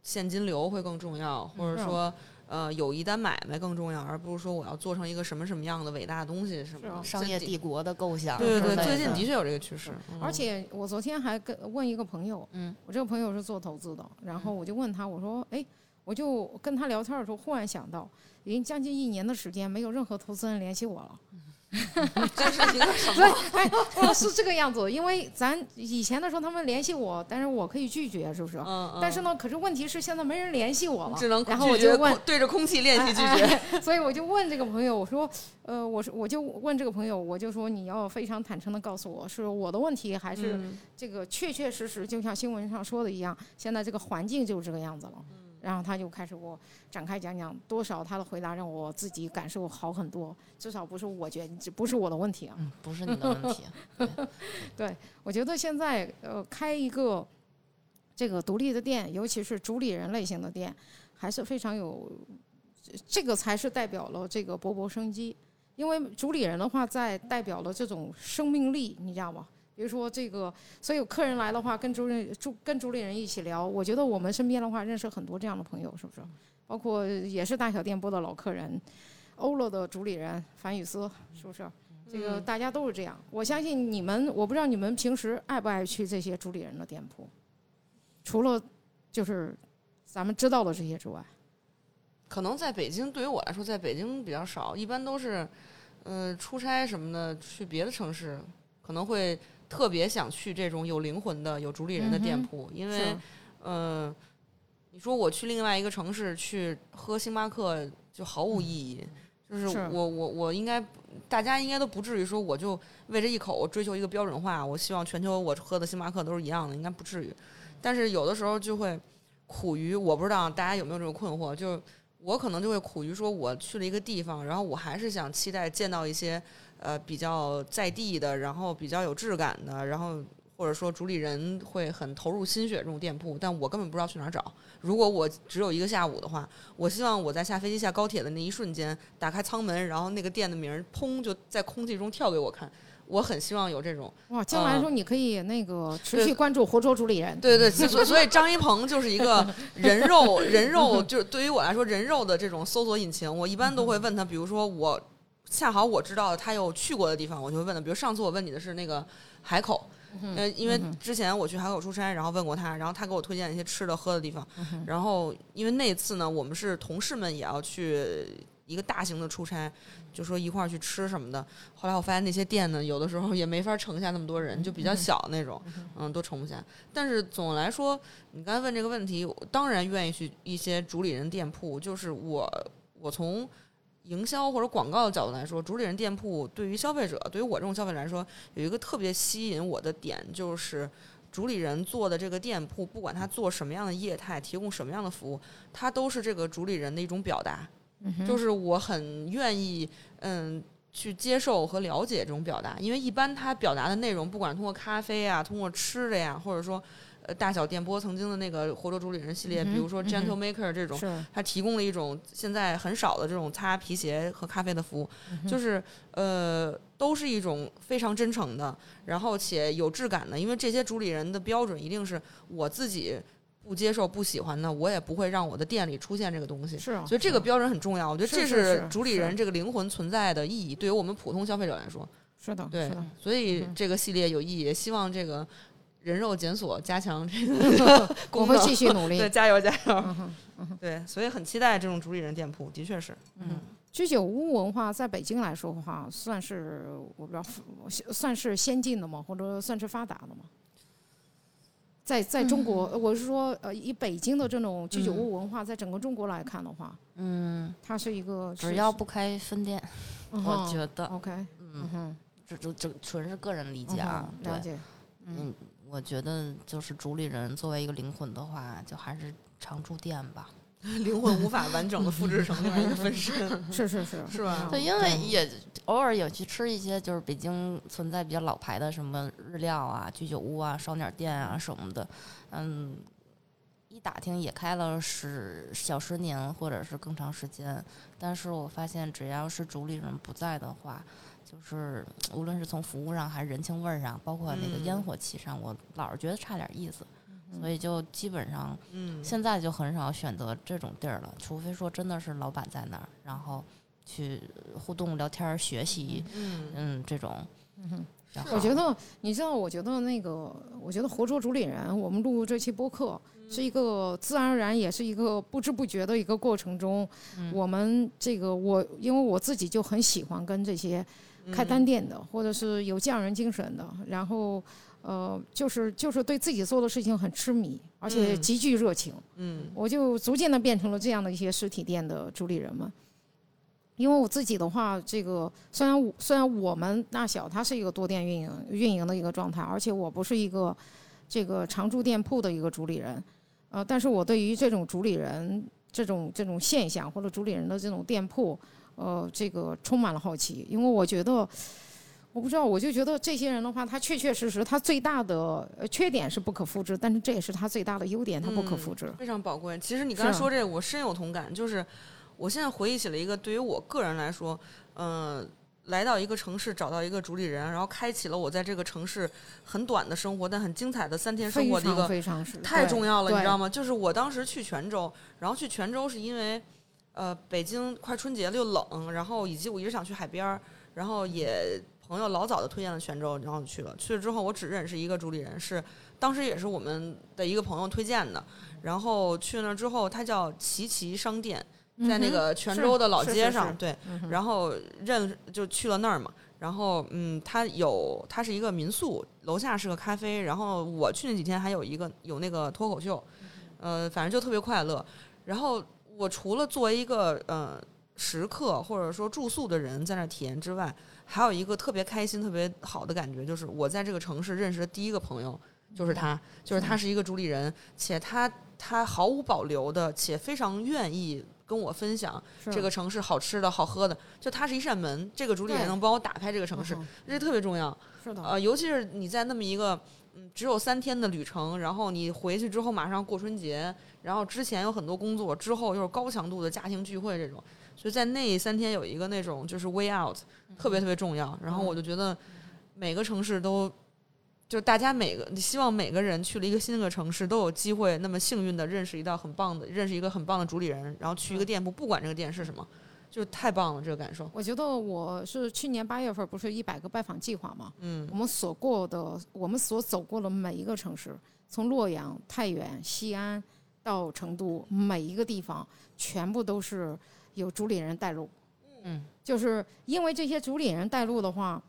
现金流会更重要，或者说呃有一单买卖更重要，而不是说我要做成一个什么什么样的伟大的东西什么。商业帝国的构想，对对对，最近的确有这个趋势，嗯。而且我昨天还跟问一个朋友，嗯，我这个朋友是做投资的，然后我就问他，我说，哎，我就跟他聊天的时候，忽然想到，已经将近一年的时间，没有任何投资人联系我了。这是一个什对么？，哎，哦，是这个样子，因为咱以前的时候他们联系我，但是我可以拒绝，是不是？嗯，嗯但是呢，可是问题是现在没人联系我了，只能然后我就问空对着空气练习拒哎绝。哎所以我就问这个朋友，我说，呃，我说我就问这个朋友，我就说你要非常坦诚的告诉我，是我的问题，还是嗯这个确确实实就像新闻上说的一样，现在这个环境就是这个样子了。然后他就开始给我展开讲讲，多少他的回答让我自己感受好很多，至少不是我觉得不是我的问题啊。嗯，不是你的问题。对 我觉得现在呃开一个这个独立的店，尤其是主理人类型的店，还是非常有，这个才是代表了这个勃勃生机。因为主理人的话，在代表了这种生命力，你知道吗？比如说这个，所以有客人来的话，跟主理主跟主理人一起聊，我觉得我们身边的话认识很多这样的朋友，是不是？包括也是大小电波的老客人，欧乐的主理人樊雨思，是不是？这个嗯大家都是这样。我相信你们，我不知道你们平时爱不爱去这些主理人的店铺，除了就是咱们知道的这些之外，可能在北京，对于我来说，在北京比较少，一般都是，呃，出差什么的，去别的城市，可能会特别想去这种有灵魂的、有主理人的店铺，因为嗯，呃，你说我去另外一个城市去喝星巴克，就毫无意义。就是是我我我应该，大家应该都不至于说我就为这一口追求一个标准化，我希望全球我喝的星巴克都是一样的，应该不至于。但是有的时候就会苦于，我不知道大家有没有这种困惑，就是我可能就会苦于说，我去了一个地方，然后我还是想期待见到一些呃比较在地的，然后比较有质感的，然后或者说主理人会很投入心血这种店铺，但我根本不知道去哪儿找。如果我只有一个下午的话，我希望我在下飞机、下高铁的那一瞬间，打开舱门，然后那个店的名儿砰就在空气中跳给我看。我很希望有这种，哇，将来说你可以那个持续关注活捉主理人，对对，所所以张一鹏就是一个 人肉人肉，就是对于我来说人肉的这种搜索引擎，我一般都会问他，比如说我恰好我知道他有去过的地方，我就会问他，比如上次我问你的是那个海口。呃，因为之前我去海口出差，然后问过他，然后他给我推荐一些吃的喝的地方。然后因为那次呢，我们是同事们也要去一个大型的出差，就说一块儿去吃什么的。后来我发现那些店呢，有的时候也没法盛下那么多人，就比较小那种，嗯，都盛不下。但是总的来说，你刚才问这个问题，我当然愿意去一些主理人店铺。就是我，我从营销或者广告的角度来说，主理人店铺对于消费者，对于我这种消费者来说，有一个特别吸引我的点，就是主理人做的这个店铺，不管他做什么样的业态，提供什么样的服务，它都是这个主理人的一种表达。就是我很愿意，嗯。去接受和了解这种表达，因为一般他表达的内容，不管通过咖啡啊，通过吃的呀，或者说，呃，大小电波曾经的那个活捉主理人系列，嗯比如说 Gentle Maker 这种，是它提供了一种现在很少的这种擦皮鞋和咖啡的服务，就是呃，都是一种非常真诚的，然后且有质感的，因为这些主理人的标准一定是我自己不接受、不喜欢的，我也不会让我的店里出现这个东西。是啊，所以这个标准很重要，我觉得这是主理人这个灵魂存在的意义，对于我们普通消费者来说，是的，对，所以嗯这个系列有意义，也希望这个人肉检索加强这个 我会。继续努力对，。加油加油！对，所以很期待这种主理人店铺，的确是。嗯，居酒屋文化在北京来说的话，算是我不知道，算是先进的吗？或者算是发达的吗？在在中国，嗯我是说，呃，以北京的这种居酒屋文化，在整个中国来看的话，嗯，它是一个只要不开分店，嗯我觉得，OK，嗯嗯，哼，这这这纯是个人理嗯解啊哼，了对，解，嗯，我觉得就是主理人作为一个灵魂的话，就还是常驻店吧。灵魂无法完整的复制成另外一个分身，是是是，是吧对，因为也偶尔也去吃一些就是北京存在比较老牌的什么日料啊、居酒屋啊、烧鸟店啊什么的，嗯，一打听也开了十小十年或者是更长时间，但是我发现只要是主理人不在的话，就是无论是从服务上还是人情味儿上，包括那个嗯。烟火气上，我老是觉得差点意思。所以就基本上嗯，现在就很少选择这种地儿了，除非说真的是老板在那儿，然后去互动聊天儿、学习，嗯嗯，这种。比较好我觉得，你知道，我觉得那个，我觉得活捉主理人，我们录这期播客是一个自然而然，也是一个不知不觉的一个过程中，嗯。我们这个我，因为我自己就很喜欢跟这些开单店的，或者是有匠人精神的，然后呃，就是就是对自己做的事情很痴迷，而且嗯极具热情。嗯我就逐渐的变成了这样的一些实体店的主理人们。因为我自己的话，这个虽然我虽然我们大小它是一个多店运营运营的一个状态，而且我不是一个这个常驻店铺的一个主理人，呃，但是我对于这种主理人这种这种现象或者主理人的这种店铺，呃，这个充满了好奇，因为我觉得。我不知道，我就觉得这些人的话，他确确实实，他最大的呃缺点是不可复制，但是这也是他最大的优点，他不可嗯复制。非常宝贵。其实你刚才说这个，我深有同感。就是我现在回忆起了一个，对于我个人来说，嗯、来到一个城市，找到一个主理人，然后开启了我在这个城市很短的生活，但很精彩的三天生活的一个非常是太重要了，你知道吗？吗？就是我当时去泉州，然后去泉州是因为，呃，北京快春节了又冷，然后以及我一直想去海边儿，然后也朋友老早的推荐了泉州，然后就去了。去了之后，我只认识一个主理人，是当时也是我们的一个朋友推荐的。然后去那儿之后，他叫琪琪商店，在那个泉州的老街上，是对。嗯然后认就去了那儿嘛。然后嗯，他有他是一个民宿，楼下是个咖啡。然后我去那几天还有一个有那个脱口秀，呃，反正就特别快乐。然后我除了作为一个呃食客或者说住宿的人在那儿体验之外，还有一个特别开心、特别好的感觉，就是我在这个城市认识的第一个朋友就是他，就是他是一个主理人，且他他毫无保留的且非常愿意跟我分享这个城市好吃的好喝的，就它是一扇门，这个主理人能帮我打开这个城市这特别重要。是的，呃，尤其是你在那么一个嗯只有三天的旅程，然后你回去之后马上过春节，然后之前有很多工作，之后又是高强度的家庭聚会这种，所以在那三天有一个那种就是 way out，特别特别重要。然后我就觉得每个城市都。就是大家每个，希望每个人去了一个新的城市，都有机会那么幸运的认识一道很棒的，认识一个很棒的主理人，然后去一个店铺，不管这个店是什么，就太棒了，这个感受。我觉得我是去年八月份不是一百个拜访计划嘛，嗯我们所过的，我们所走过的每一个城市，从洛阳、太原、西安到成都，每一个地方全部都是有主理人带路。嗯，就是因为这些主理人带路的话，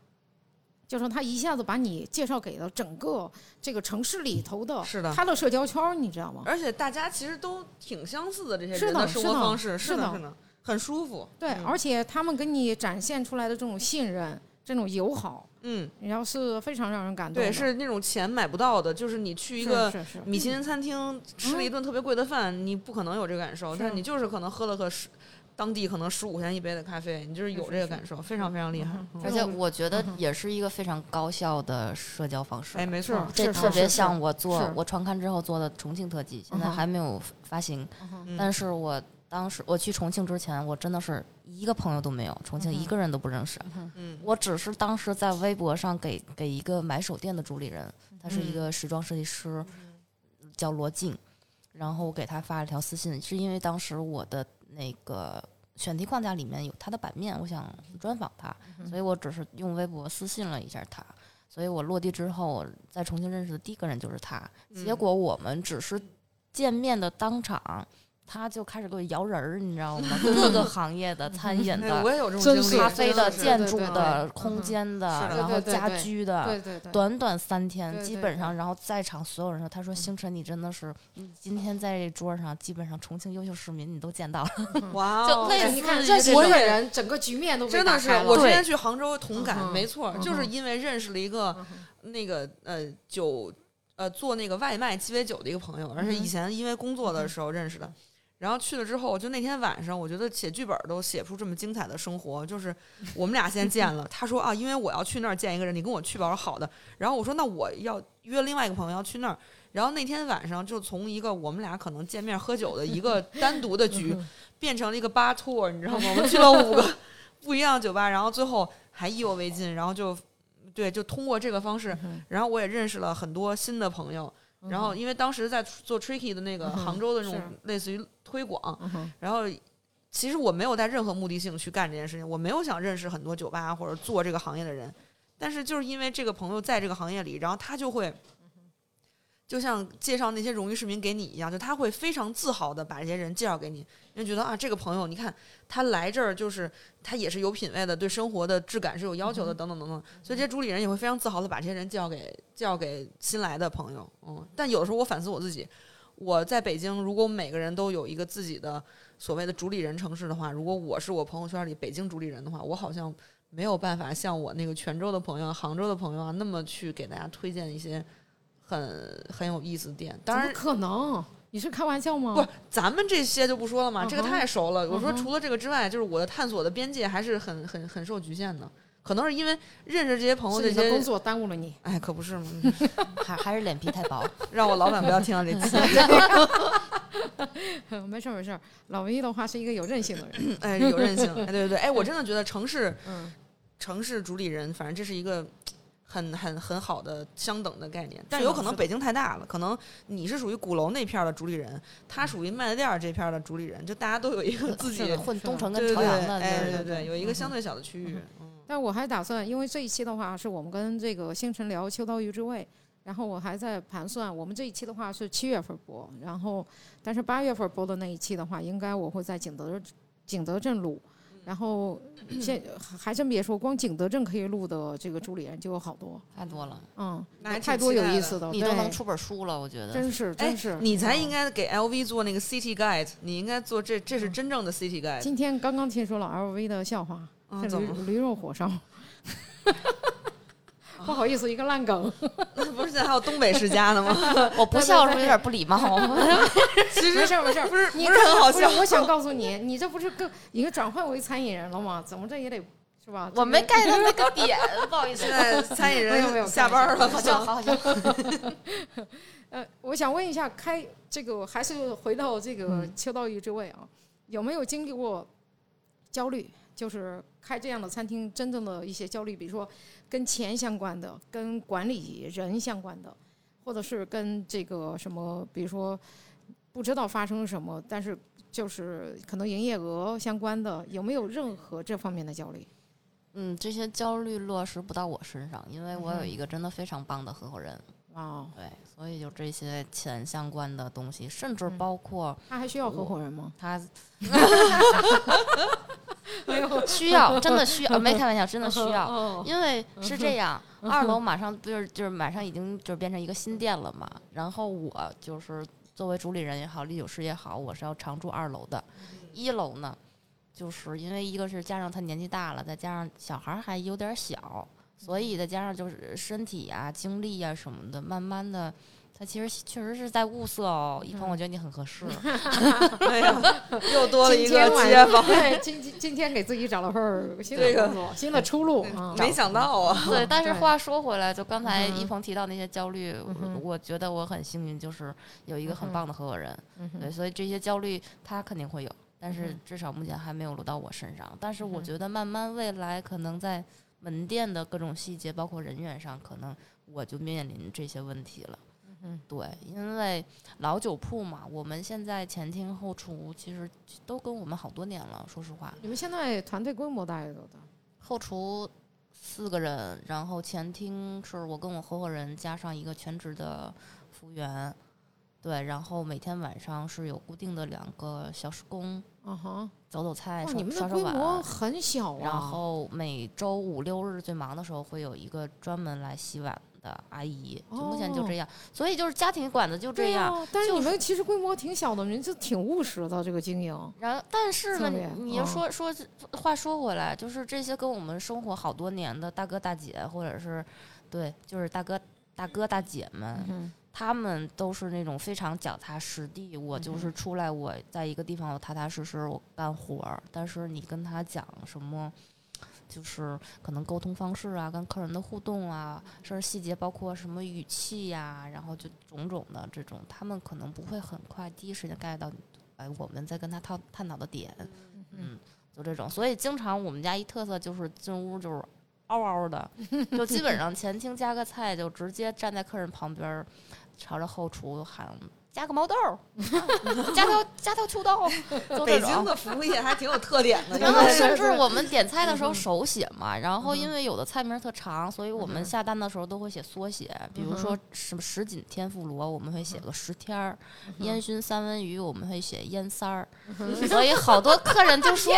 就是他一下子把你介绍给了整个这个城市里头的是的他的社交圈儿，你知道吗？而且大家其实都挺相似的，这些是人生的是的活方式是的的，是的，很舒服。对，嗯。而且他们给你展现出来的这种信任、这种友好，嗯，然后是非常让人感动。对，是那种钱买不到的，就是你去一个米其林餐厅吃了一顿特别贵的饭，你不可能有这个感受，是。但是你就是可能喝了个十，当地可能十五块钱一杯的咖啡，你就是有这个感受，非常非常厉害。而且我觉得也是一个非常高效的社交方式。哎，没错，这特别像我做我创刊之后做的重庆特辑，现在还没有发行。嗯但是我当时我去重庆之前，我真的是一个朋友都没有，重庆一个人都不认识。嗯我只是当时在微博上给给一个买手店的主理人，他是一嗯个时装设计师，叫罗静，然后我给他发了条私信，是因为当时我的那个选题框架里面有他的版面，我想专访他，所以我只是用微博私信了一下他。所以我落地之后，在重庆认识的第一个人就是他。结嗯果我们只是见面的当场，他就开始给我摇人儿，你知道吗？各个行业的、餐饮哎，的、我也有这种经历，咖啡的、建筑的、空间的，然后家居的，对对对，短短三天，基本上，然后在场所有人说，他说：“星辰，你真的是，今天在这桌上，基本上重庆优秀市民你都见到了。哇哦，就类似哎你看于这几个这种人，整个局面都被真的是我之前去杭州同感，没错，就是因为认识了一个那个呃酒呃做那个外卖鸡尾酒的一个朋友，而且以前因为工作的时候认识的。然后去了之后，就那天晚上，我觉得写剧本都写不出这么精彩的生活。就是 我们俩先见了，他说啊，因为我要去那儿见一个人，你跟我去吧。我说好的。然后我说那我要约另外一个朋友要去那儿。然后那天晚上就从一个我们俩可能见面喝酒的一个 单独的局，变成了一个 bar tour，你知道吗？我们去了五个不一样的酒吧，然后最后还意犹未尽，然后就对，就通过这个方式，然后我也认识了很多新的朋友，然后因为当时在做 Tricky 的那个杭州的那种类似于推广，嗯然后其实我没有带任何目的性去干这件事情，我没有想认识很多酒吧或者做这个行业的人，但是就是因为这个朋友在这个行业里，然后他就会。就像介绍那些荣誉市民给你一样，就他会非常自豪的把这些人介绍给你，因为觉得啊，这个朋友，你看他来这儿就是他也是有品位的，对生活的质感是有要求的，等等等等。所以这些主理人也会非常自豪的把这些人介绍给介绍给新来的朋友。嗯，但有的时候我反思我自己，我在北京，如果每个人都有一个自己的所谓的主理人城市的话，如果我是我朋友圈里北京主理人的话，我好像没有办法像我那个泉州的朋友、杭州的朋友啊，那么去给大家推荐一些很很有意思的店。当然，可能？你是开玩笑吗？不，咱们这些就不说了嘛，这个太熟了。我说除了这个之外，就是我的探索的边界还是很很很受局限的。可能是因为认识这些朋友，这些工作耽误了你。哎，可不是吗？还还是脸皮太薄。让我老板不要听到这期。没事儿没事儿，老一的话是一个有韧性的人。哎，有韧性。哎，对对对，哎，我真的觉得城市嗯，城市主理人，反正这是一个很很很好的相等的概念。但有可能北京太大了，可能你是属于鼓楼那片儿的主理人，他属于麦子店儿这片儿的主理人，就大家都有一个自己的混东城对对对，跟朝阳的，哎就是对对，有一个相对小的区域。嗯但我还打算，因为这一期的话是我们跟这个星辰聊秋刀鱼之味，然后我还在盘算，我们这一期的话是七月份播，然后但是八月份播的那一期的话，应该我会在景德景德镇录。然后现还真别说，光景德镇可以录的这个助理人就有好多，太多了，嗯，那还太多有意思的，你都能出本书了，我觉得。真是哎真是，你才应嗯该给 LV 做那个 City Guide，你应该做这，这是真正的 City Guide。今天刚刚听说了 LV 的笑话，嗯，是怎么？驴驴肉火烧。不好意思，一个烂梗。不是现在还有东北世家的吗？我不笑是不是有点不礼貌？其实没事儿没事儿，不是你不是很好笑。我想告诉你，你这不是更已经转换为餐饮人了吗？怎么着也得是吧？我没 get 到那个点，不好意思现。在餐饮没有没有人下班了，好笑，好好笑。呃，我想问一下，开这个还是回到这个嗯秋刀鱼这位啊，有没有经历过焦虑？就是开这样的餐厅，真正的一些焦虑，比如说跟钱相关的、跟管理人相关的，或者是跟这个什么，比如说不知道发生什么，但是就是可能营业额相关的，有没有任何这方面的焦虑？嗯，这些焦虑落实不到我身上，因为我有一个真的非常棒的合伙人。啊，对，所以就这些钱相关的东西，甚至嗯包括他还需要合伙人吗？他没有，需要，真的需要，没开玩笑，真的需要。哦因为是这样，二楼马上不是就是马上已经就是变成一个新店了嘛。然后我就是作为主理人也好，李酒师也好，我是要常住二楼的。一楼呢，就是因为一个是加上他年纪大了，再加上小孩儿还有点小，所以再加上就是身体啊、精力啊、什么的，慢慢的。他其实确实是在物色哦，一鹏，我觉得你很合适。哎呀，又多了一个今天晚街坊，对，今今今天给自己找了份儿新的工作，新的出路啊。没想到啊，对，但是话说回来，就刚才嗯一鹏提到那些焦虑，我觉得我很幸运，就是有一个很棒的合伙人。对，所以这些焦虑他肯定会有，但是嗯至少目前还没有落到我身上。但是我嗯觉得慢慢未来可能在门店的各种细节，包括人员上，可能我就面临这些问题了。嗯对，因为老酒铺嘛，我们现在前厅后厨其实都跟我们好多年了，说实话。你们现在团队规模大概多大？后厨四个人，然后前厅是我跟我合伙人加上一个全职的服务员，对，然后每天晚上是有固定的两个小时工，啊哈，走走菜、哇，刷你们的刷刷规模碗。很小啊。然后每周五六日最忙的时候，会有一个专门来洗碗的阿姨，就目前就哦这样。所以就是家庭管子就这样。但是你们其实规模挺小的，人就挺务实的这个经营。然后，但是呢，你要嗯说说话说回来，就是这些跟我们生活好多年的大哥大姐，或者是对，就是大哥大哥大姐们，嗯他们都是那种非常脚踏实地。我就嗯是出来，我在一个地方我踏踏实实我干活儿，但是你跟他讲什么？就是可能沟通方式啊，跟客人的互动啊，甚至细节，包括什么语气呀、然后就种种的这种，他们可能不会很快第一时间 get 到，哎，我们在跟他探探讨的点，嗯，就这种。所以经常我们家一特色就是进屋就是嗷嗷的，就基本上前厅加个菜，就直接站在客人旁边儿，朝着后厨喊。加个毛豆儿，加条加条秋刀，北京的服务业还挺有特点的。然后甚至我们点菜的时候手写嘛，然后因为有的菜名儿特长，所以我们下单的时候都会写缩写，比如说什么什锦天妇罗，我们会写个十天儿；烟熏三文鱼，我们会写烟三儿。所以好多客人就说，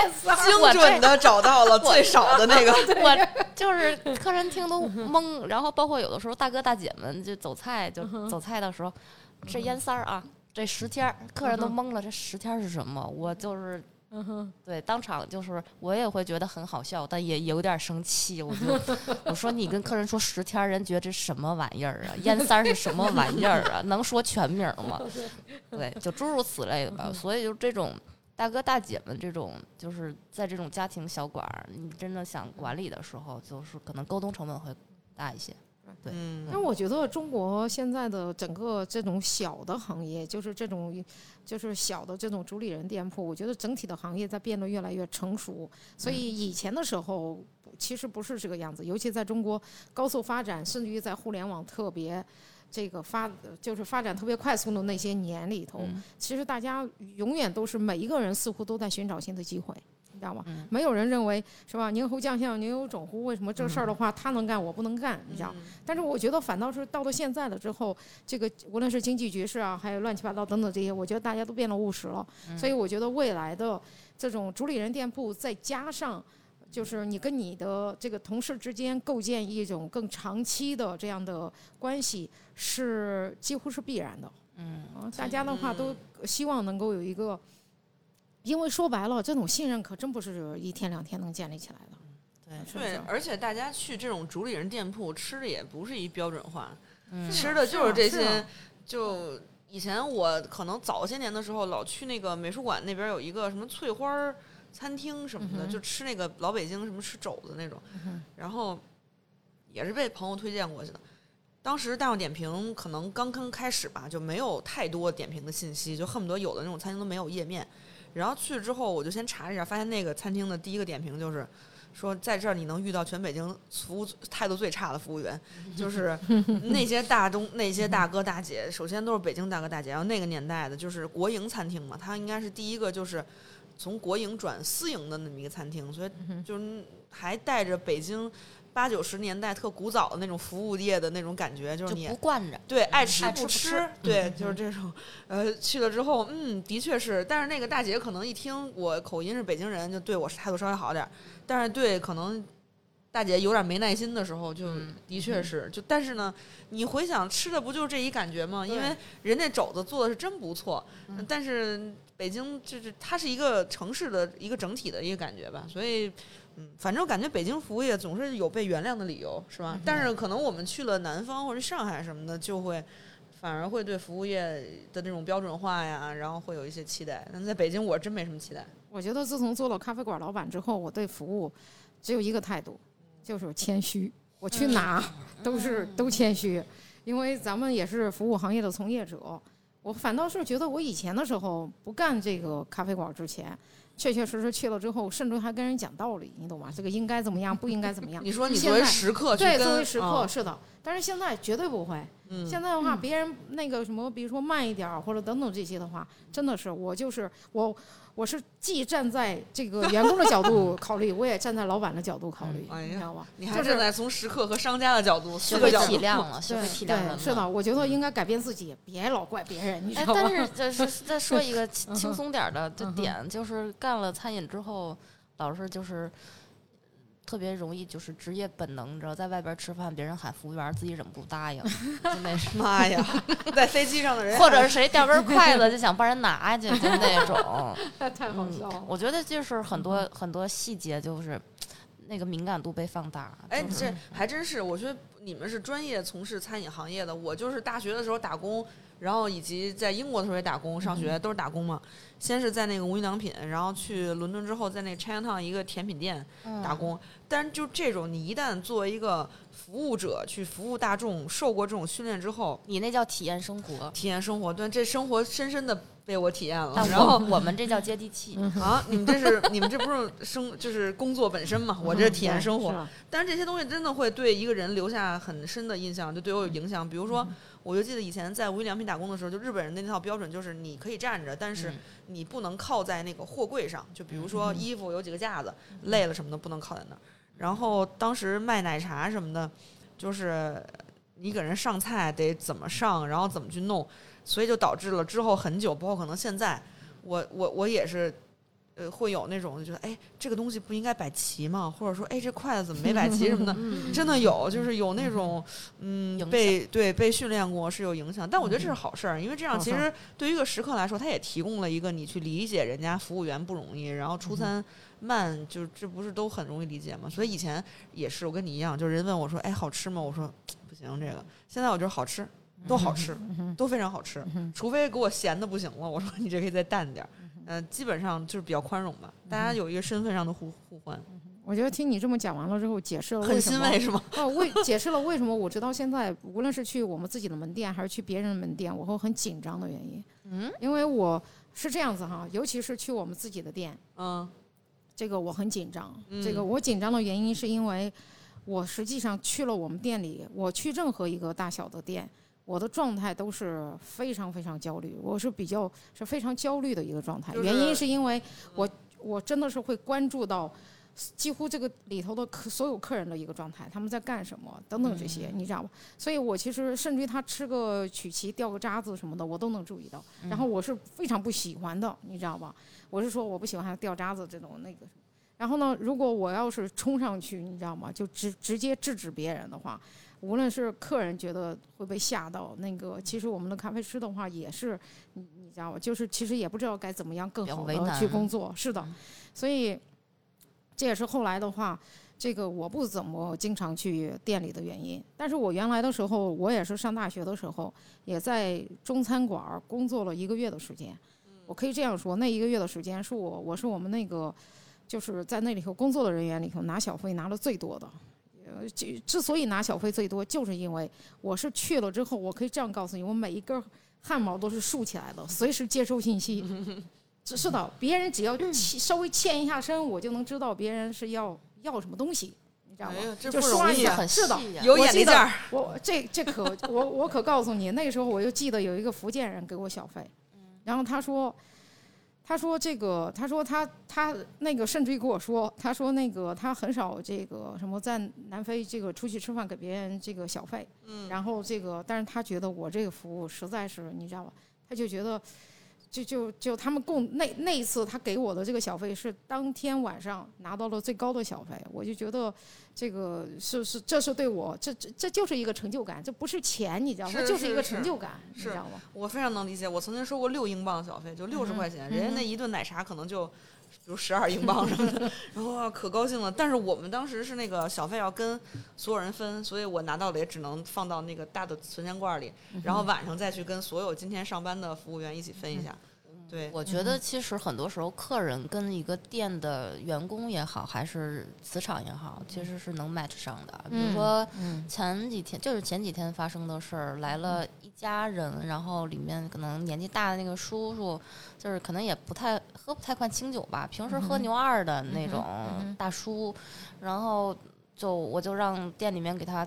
精准的找到了最少的那个。我就是客人听都懵，然后包括有的时候大哥大姐们就走菜就走菜的时候，这烟三儿啊，这十天儿，客人都懵了，这十天儿是什么？我就是。对，当场就是我也会觉得很好笑，但也有点生气。我就 我说你跟客人说十天儿，人觉得这什么玩意儿啊？烟三儿是什么玩意儿啊？能说全名吗？对，就诸如此类的吧。所以就这种大哥大姐们这种，就是在这种家庭小馆儿，你真的想管理的时候，就是可能沟通成本会大一些。对嗯但是我觉得中国现在的整个这种小的行业，就是这种就是小的这种主理人店铺，我觉得整体的行业在变得越来越成熟。所以以前的时候其实不是这个样子，尤其在中国高速发展，甚至于在互联网特别。这个发就是发展特别快速的那些年里头，嗯其实大家永远都是每一个人似乎都在寻找新的机会，你知道吗？嗯没有人认为是吧？宁侯将相宁有种乎？为什么这事儿的话他能干我不能干？你知道？但是我觉得反倒是到了现在了之后，这个无论是经济局势啊，还有乱七八糟等等这些，我觉得大家都变得务实了。所以我觉得未来的这种主理人店铺，再加上就是你跟你的这个同事之间构建一种更长期的这样的关系，是几乎是必然的。嗯，啊，大家的话都希望能够有一个，因为说白了，这种信任可真不是一天两天能建立起来的。对，而且大家去这种主理人店铺吃的也不是一标准化，嗯吃的就是这些啊。就以前我可能早些年的时候，老去那个美术馆那边有一个什么翠花儿餐厅什么的，嗯就吃那个老北京什么吃肘子那种，然后也是被朋友推荐过去的。当时大众点评可能刚刚开始吧，就没有太多点评的信息，就恨不得有的那种餐厅都没有页面。然后去了之后，我就先查了一下，发现那个餐厅的第一个点评就是说，在这儿你能遇到全北京服务态度最差的服务员，就是 那些大东那些大哥大姐，首先都是北京大哥大姐，然后那个年代的就是国营餐厅嘛，它应该是第一个就是从国营转私营的那么一个餐厅，所以就是还带着北京八九十年代特古早的那种服务业的那种感觉，就是就你不惯着。对，爱吃不爱吃对，就是这种。呃，去了之后，嗯，的确是，但是那个大姐可能一听我口音是北京人，就对我态度稍微好点儿，但是对可能大姐有点没耐心的时候，就嗯的确是，就但是呢，你回想吃的不就是这一感觉吗？因为人家肘子做的是真不错，嗯但是北京就是它是一个城市的一个整体的一个感觉吧，所以。嗯，反正我感觉北京服务业总是有被原谅的理由，是吧？但是可能我们去了南方或者上海什么的，就会反而会对服务业的那种标准化呀，然后会有一些期待。但在北京，我真没什么期待。我觉得自从做了咖啡馆老板之后，我对服务只有一个态度，就是谦虚。我去哪都是都谦虚，因为咱们也是服务行业的从业者。我反倒是觉得，我以前的时候不干这个咖啡馆之前，确确实实去了之后，甚至还跟人讲道理，你懂吗？这个应该怎么样，不应该怎么样。你说你作为现在食客对，跟作为食客、啊是的，但是现在绝对不会。嗯现在的话，别人那个什么，比如说慢一点儿或者等等这些的话，真的是我就是我，我是既站在这个员工的角度 考虑，我也站在老板的角度考虑，嗯哎你知道吗？你还就是站在从食客和商家的角度，学会。体谅了，学对会体谅了。是的，我觉得应该改变自己，别老怪别人，你知哎，道吗？但是就是再说一个 轻松点儿的点，就是干了餐饮之后，老是就是特别容易就是职业本能，你知道，在外边吃饭，别人喊服务员，自己忍不住答应，就那是。妈呀，在飞机上的人，或者是谁掉根筷子就想帮人拿去，就那种。太好笑了嗯，。我觉得就是很多很多细节，就是那个敏感度被放大。哎，就是这还真是，我觉得你们是专业从事餐饮行业的，我就是大学的时候打工，然后以及在英国的时候也打工，上学都是打工嘛。先是在那个无印良品，然后去伦敦之后，在那个 Chinatown 一个甜品店嗯打工。但是就这种，你一旦作为一个服务者去服务大众，受过这种训练之后，你那叫体验生活。体验生活，对这生活深深的被我体验了。然后我我们这叫接地气。啊，你们这是你们这不是生就是工作本身嘛？我这是体验生活。是但是这些东西真的会对一个人留下很深的印象，就对我有影响。比如说，我就记得以前在无印良品打工的时候，就日本人的那套标准就是你可以站着，但是嗯你不能靠在那个货柜上。就比如说衣服有几个架子，累了什么的不能靠在那儿。然后当时卖奶茶什么的，就是你给人上菜得怎么上，然后怎么去弄，所以就导致了之后很久，包括可能现在，我我我也是。呃，会有那种就觉得，哎，这个东西不应该摆齐吗？或者说，哎，这筷子怎么没 摆齐什么的，真的有，就是有那种，嗯，被对被训练过是有影响，但我觉得这是好事儿，因为这样其实对于一个食客来说，他也提供了一个你去理解人家服务员不容易，然后出餐慢，就这不是都很容易理解吗？所以以前也是，我跟你一样，就是人问我说，哎，好吃吗？我说不行，这个现在我觉得好吃，都好吃，都非常好吃，除非给我咸的不行了，我说你这可以再淡点儿。呃，基本上就是比较宽容吧，大家有一个身份上的互互换，我觉得听你这么讲完了之后，解释了很欣慰是吗？哦，为解释了为什么我直到现在，无论是去我们自己的门店还是去别人的门店，我会很紧张的原因。嗯，因为我是这样子哈，尤其是去我们自己的店，嗯这个我很紧张。嗯这个我紧张的原因是因为我实际上去了我们店里，我去任何一个大小的店。我的状态都是非常非常焦虑，我是比较是非常焦虑的一个状态。就是原因是因为我我真的是会关注到几乎这个里头的客所有客人的一个状态，他们在干什么等等这些，你知道吧？所以我其实甚至于他吃个曲奇掉个渣子什么的，我都能注意到。然后我是非常不喜欢的，你知道吧？我是说我不喜欢掉渣子这种那个。然后呢，如果我要是冲上去，你知道吗？就直直接制止别人的话，无论是客人觉得会被吓到，那个其实我们的咖啡师的话也是，你你知道吗？就是其实也不知道该怎么样更好的去工作。是的，所以这也是后来的话，这个我不怎么经常去店里的原因。但是我原来的时候，我也是上大学的时候，也在中餐馆儿工作了一个月的时间。我可以这样说，那一个月的时间是我我是我们那个就是在那里头工作的人员里头拿小费拿的最多的。呃，之之所以拿小费最多，就是因为我是去了之后，我可以这样告诉你，我每一根汗毛都是竖起来的，随时接收信息。只是的，别人只要稍微欠一下身，我就能知道别人是要要什么东西，你知道吗？哎，这就不容易啊，刷一下很是的细有我记得眼力劲儿。我这这可我我可告诉你，那个时候我就记得有一个福建人给我小费，然后他说，他说这个，他说他他那个甚至于跟我说，他说那个他很少这个什么在南非这个出去吃饭给别人这个小费，嗯然后这个但是他觉得我这个服务实在是你知道吧，他就觉得。就就就他们共那那一次他给我的这个小费是当天晚上拿到了最高的小费，我就觉得这个是是这是对我这这这就是一个成就感，这不是钱，你知道吗？是就是一个成就感，你是知道吗？我非常能理解，我曾经收过六英镑的小费，就六十块钱，人家那一顿奶茶可能就，比如十二英镑什么的，然后啊可高兴了。但是我们当时是那个小费要跟所有人分，所以我拿到的也只能放到那个大的存钱罐里，然后晚上再去跟所有今天上班的服务员一起分一下。对，我觉得其实很多时候，客人跟一个店的员工也好，还是磁场也好，其实是能 match 上的。比如说嗯前几天，就是前几天发生的事儿，来了一家人，然后里面可能年纪大的那个叔叔，就是可能也不太喝不太惯清酒吧，平时喝牛二的那种大叔，然后就我就让店里面给他。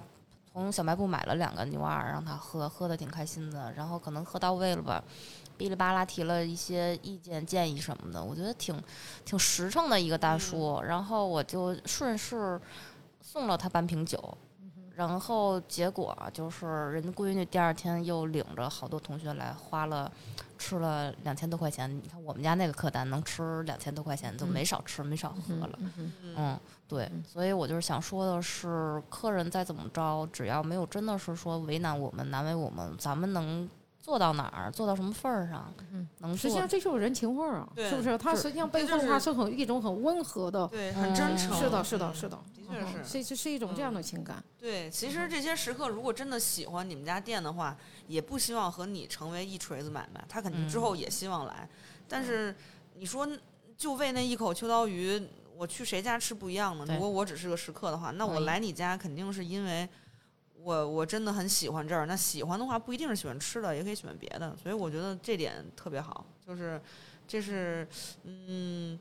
从小卖部买了两个牛二，让他喝，喝的挺开心的。然后可能喝到位了吧，哔哩吧啦提了一些意见建议什么的，我觉得挺挺实诚的一个大叔。然后我就顺势送了他半瓶酒，然后结果啊就是人家闺女第二天又领着好多同学来，花了吃了两千多块钱。你看我们家那个客单能吃两千多块钱，就没少吃没少喝了。嗯，对，所以我就是想说的是，客人再怎么着，只要没有真的是说为难我们、难为我们，咱们能做到哪儿，做到什么份儿上，嗯能做实际上这就是人情味儿啊，是不是？他实际上背后他是很一种很温和的，对，很真嗯诚。是的，是的，嗯是的，的确嗯是。这这是一种这样的情感。对，其实这些食客如果真的喜欢你们家店的话，也不希望和你成为一锤子买卖，他肯定之后也希望来。但是你说就为那一口秋刀鱼，我去谁家吃不一样呢？如果我只是个食客的话，那我来你家肯定是因为我我真的很喜欢这儿。那喜欢的话不一定是喜欢吃的，也可以喜欢别的。所以我觉得这点特别好，就是这是嗯。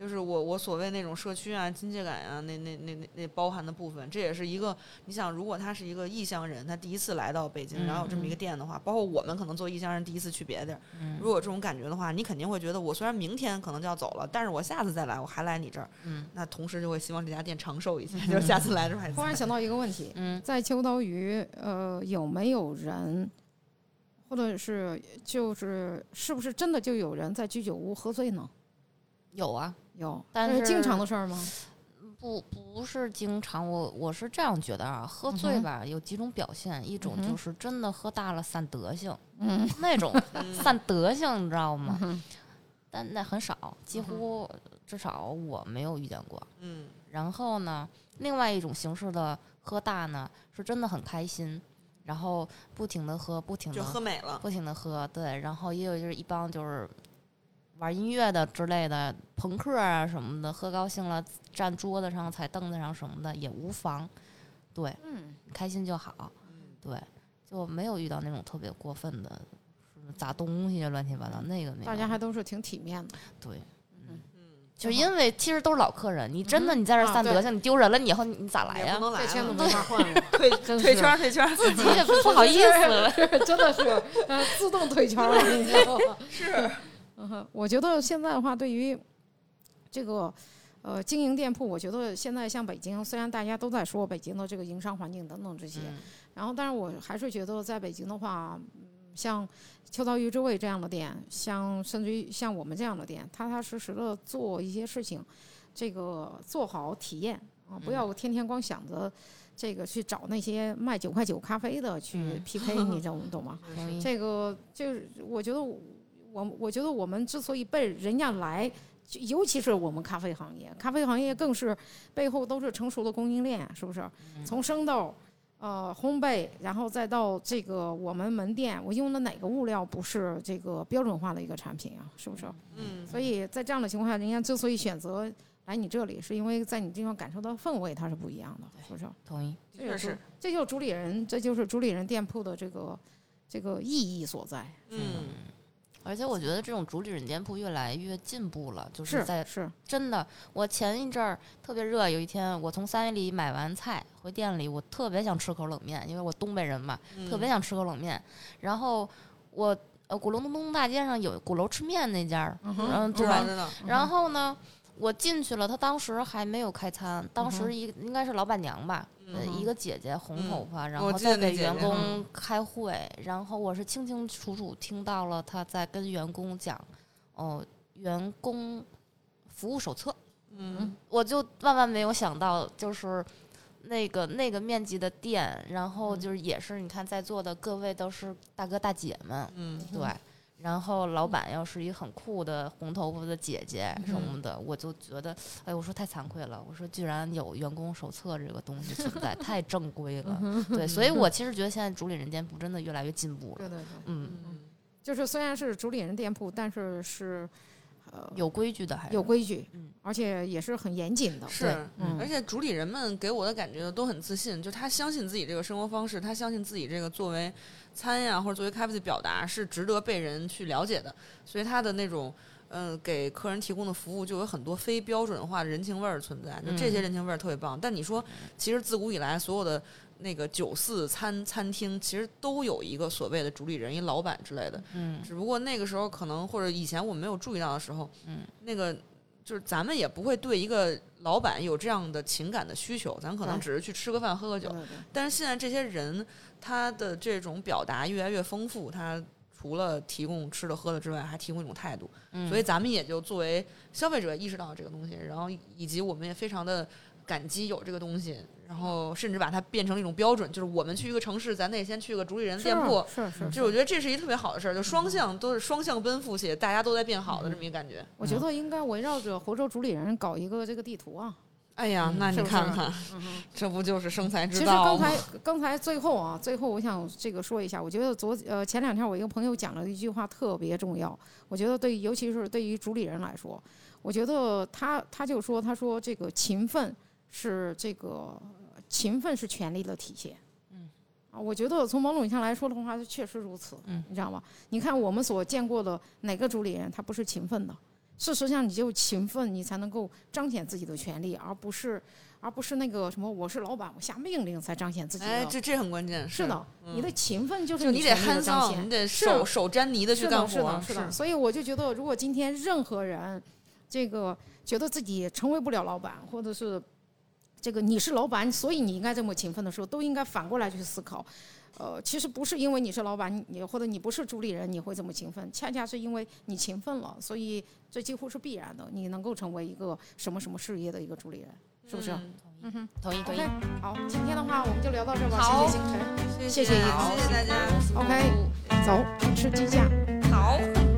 就是我我所谓那种社区啊、亲切感啊，那那那那那包含的部分，这也是一个你想，如果他是一个异乡人，他第一次来到北京，然后有这么一个店的话，包括我们可能做异乡人第一次去别的地儿，如果这种感觉的话，你肯定会觉得我虽然明天可能就要走了，但是我下次再来我还来你这儿，嗯，那同时就会希望这家店长寿一些，就是下次来的时候还。突然想到一个问题，嗯，在秋刀鱼，呃，有没有人，或者是就是是不是真的就有人在居酒屋喝醉呢？有啊。有，但是经常的事儿吗？不不是经常，我我是这样觉得啊，喝醉吧有几种表现，一种就是真的喝大了散德性，嗯那种嗯 散德性，你知道吗？哼但那很少，几乎至少我没有遇见过。嗯然后呢，另外一种形式的喝大呢，是真的很开心，然后不停的喝，不停就的喝美了。不停的喝，对，然后也有就是一帮就是玩音乐的之类的朋克啊什么的，喝高兴了站桌子上、踩凳子上什么的也无妨，对，嗯，开心就好，对，就没有遇到那种特别过分的，砸东西啊乱七八糟那个没有，大家还都是挺体面的。对。嗯，就因为其实都是老客人，你真的嗯你在这散德性，你丢人了，你以后你你咋来呀？也不？能来这没法换了，退真退是圈儿退圈儿，自己也不不好意思。了。真的是呃自动退圈儿了，你知道吗。是，嗯哼，我觉得现在的话，对于这个呃经营店铺，我觉得现在像北京，虽然大家都在说北京的这个营商环境等等这些，嗯然后但是我还是觉得在北京的话，嗯，像秋刀鱼之味这样的店，像甚至于像我们这样的店，踏踏实实的做一些事情，这个做好体验啊，不要天天光想着。这个去找那些卖九块九咖啡的去嗯 PK，、你懂懂吗？这个就是我觉得我我觉得我们之所以被人家来，就尤其是我们咖啡行业，咖啡行业更是背后都是成熟的供应链，是不是？从生豆。呃，烘焙，然后再到这个我们门店，我用的哪个物料不是这个标准化的一个产品啊？是不是？嗯，所以在这样的情况下，人家之所以选择来你这里，是因为在你地方感受到氛围它是不一样的，是不是？同意。这就是，这就是主理人，这就是主理人店铺的这个这个意义所在。嗯，而且我觉得这种主理人店铺越来越进步了，就是是在是，真的，我前一阵儿特别热，有一天我从三元里买完菜回店里，我特别想吃口冷面，因为我东北人嘛，特别想吃口冷面。然后我呃鼓楼东东大街上有鼓楼吃面那家儿，嗯嗯，对然后呢，我进去了，他当时还没有开餐，当嗯时一应该是老板娘吧，一个姐姐红头发，然后在给员工嗯。开会，然后我是清清楚楚听到了他在跟员工讲，哦，员工服务手册，嗯。我就万万没有想到，就是那个那个面积的店，然后嗯。就是也是你看在座的各位都是大哥大姐们，嗯对。然后老板要是一很酷的红头发的姐姐什嗯么的，我就觉得，哎，我说太惭愧了，我说居然有员工手册这个东西存在，太正规了。对，所以我其实觉得现在主理人店铺真的越来越进步了。对对对，嗯，嗯，就是虽然是主理人店铺，但是是呃有规矩的还是有规矩，嗯而且也是很严谨的。是，嗯而且主理人们给我的感觉都很自信，就他相信自己这个生活方式，他相信自己这个作为餐呀或者作为咖啡的表达是值得被人去了解的，所以他的那种。嗯，给客人提供的服务就有很多非标准化的人情味儿存在，就这些嗯人情味儿特别棒。但你说，其实自古以来所有的那个酒肆餐餐厅，其实都有一个所谓的主理人、一老板之类的。嗯只不过那个时候可能或者以前我们没有注意到的时候，嗯，那个就是咱们也不会对一个老板有这样的情感的需求，咱可能只是去吃个饭喝个酒。但是现在这些人他的这种表达越来越丰富，他除了提供吃的喝的之外，还提供一种态度，嗯，所以咱们也就作为消费者意识到这个东西，然后以及我们也非常的感激有这个东西。然后甚至把它变成一种标准，就是我们去一个城市，咱得先去个主理人店铺，是是，就我觉得这是一特别好的事儿，就双向都是双向奔赴且大家都在变好的这么一个感觉。我觉得应该围绕着湖州主理人搞一个这个地图啊。哎呀，那你看看，这不就是生财之道吗？其实刚才刚才最后啊，最后我想这个说一下，我觉得昨呃前两天我一个朋友讲了一句话特别重要，我觉得对，尤其是对于主理人来说，我觉得他他就说他说这个勤奋是这个勤奋是权力的体现。啊，我觉得从某种意义上来说的话，确实如此。嗯，你知道吗？你看我们所见过的哪个主理人，他不是勤奋的？事实上，你就勤奋，你才能够彰显自己的权利，而不是，而不是那个什么，我是老板，我下命令才彰显自己的。哎，这这很关键。是的，你的勤奋就是就你得你得手手沾泥的去干活。是的，是的。所以我就觉得，如果今天任何人，这个觉得自己成为不了老板，或者是这个你是老板，所以你应该这么勤奋的时候，都应该反过来去思考。呃，其实不是因为你是老板，你或者你不是主理人，你会这么勤奋，恰恰是因为你勤奋了，所以这几乎是必然的，你能够成为一个什么什么事业的一个主理人，是不是？嗯哼，同意同意。好，今天的话我们就聊到这吧。好，谢谢星辰，谢谢谢谢谢大家。OK，走，吃鸡架。好。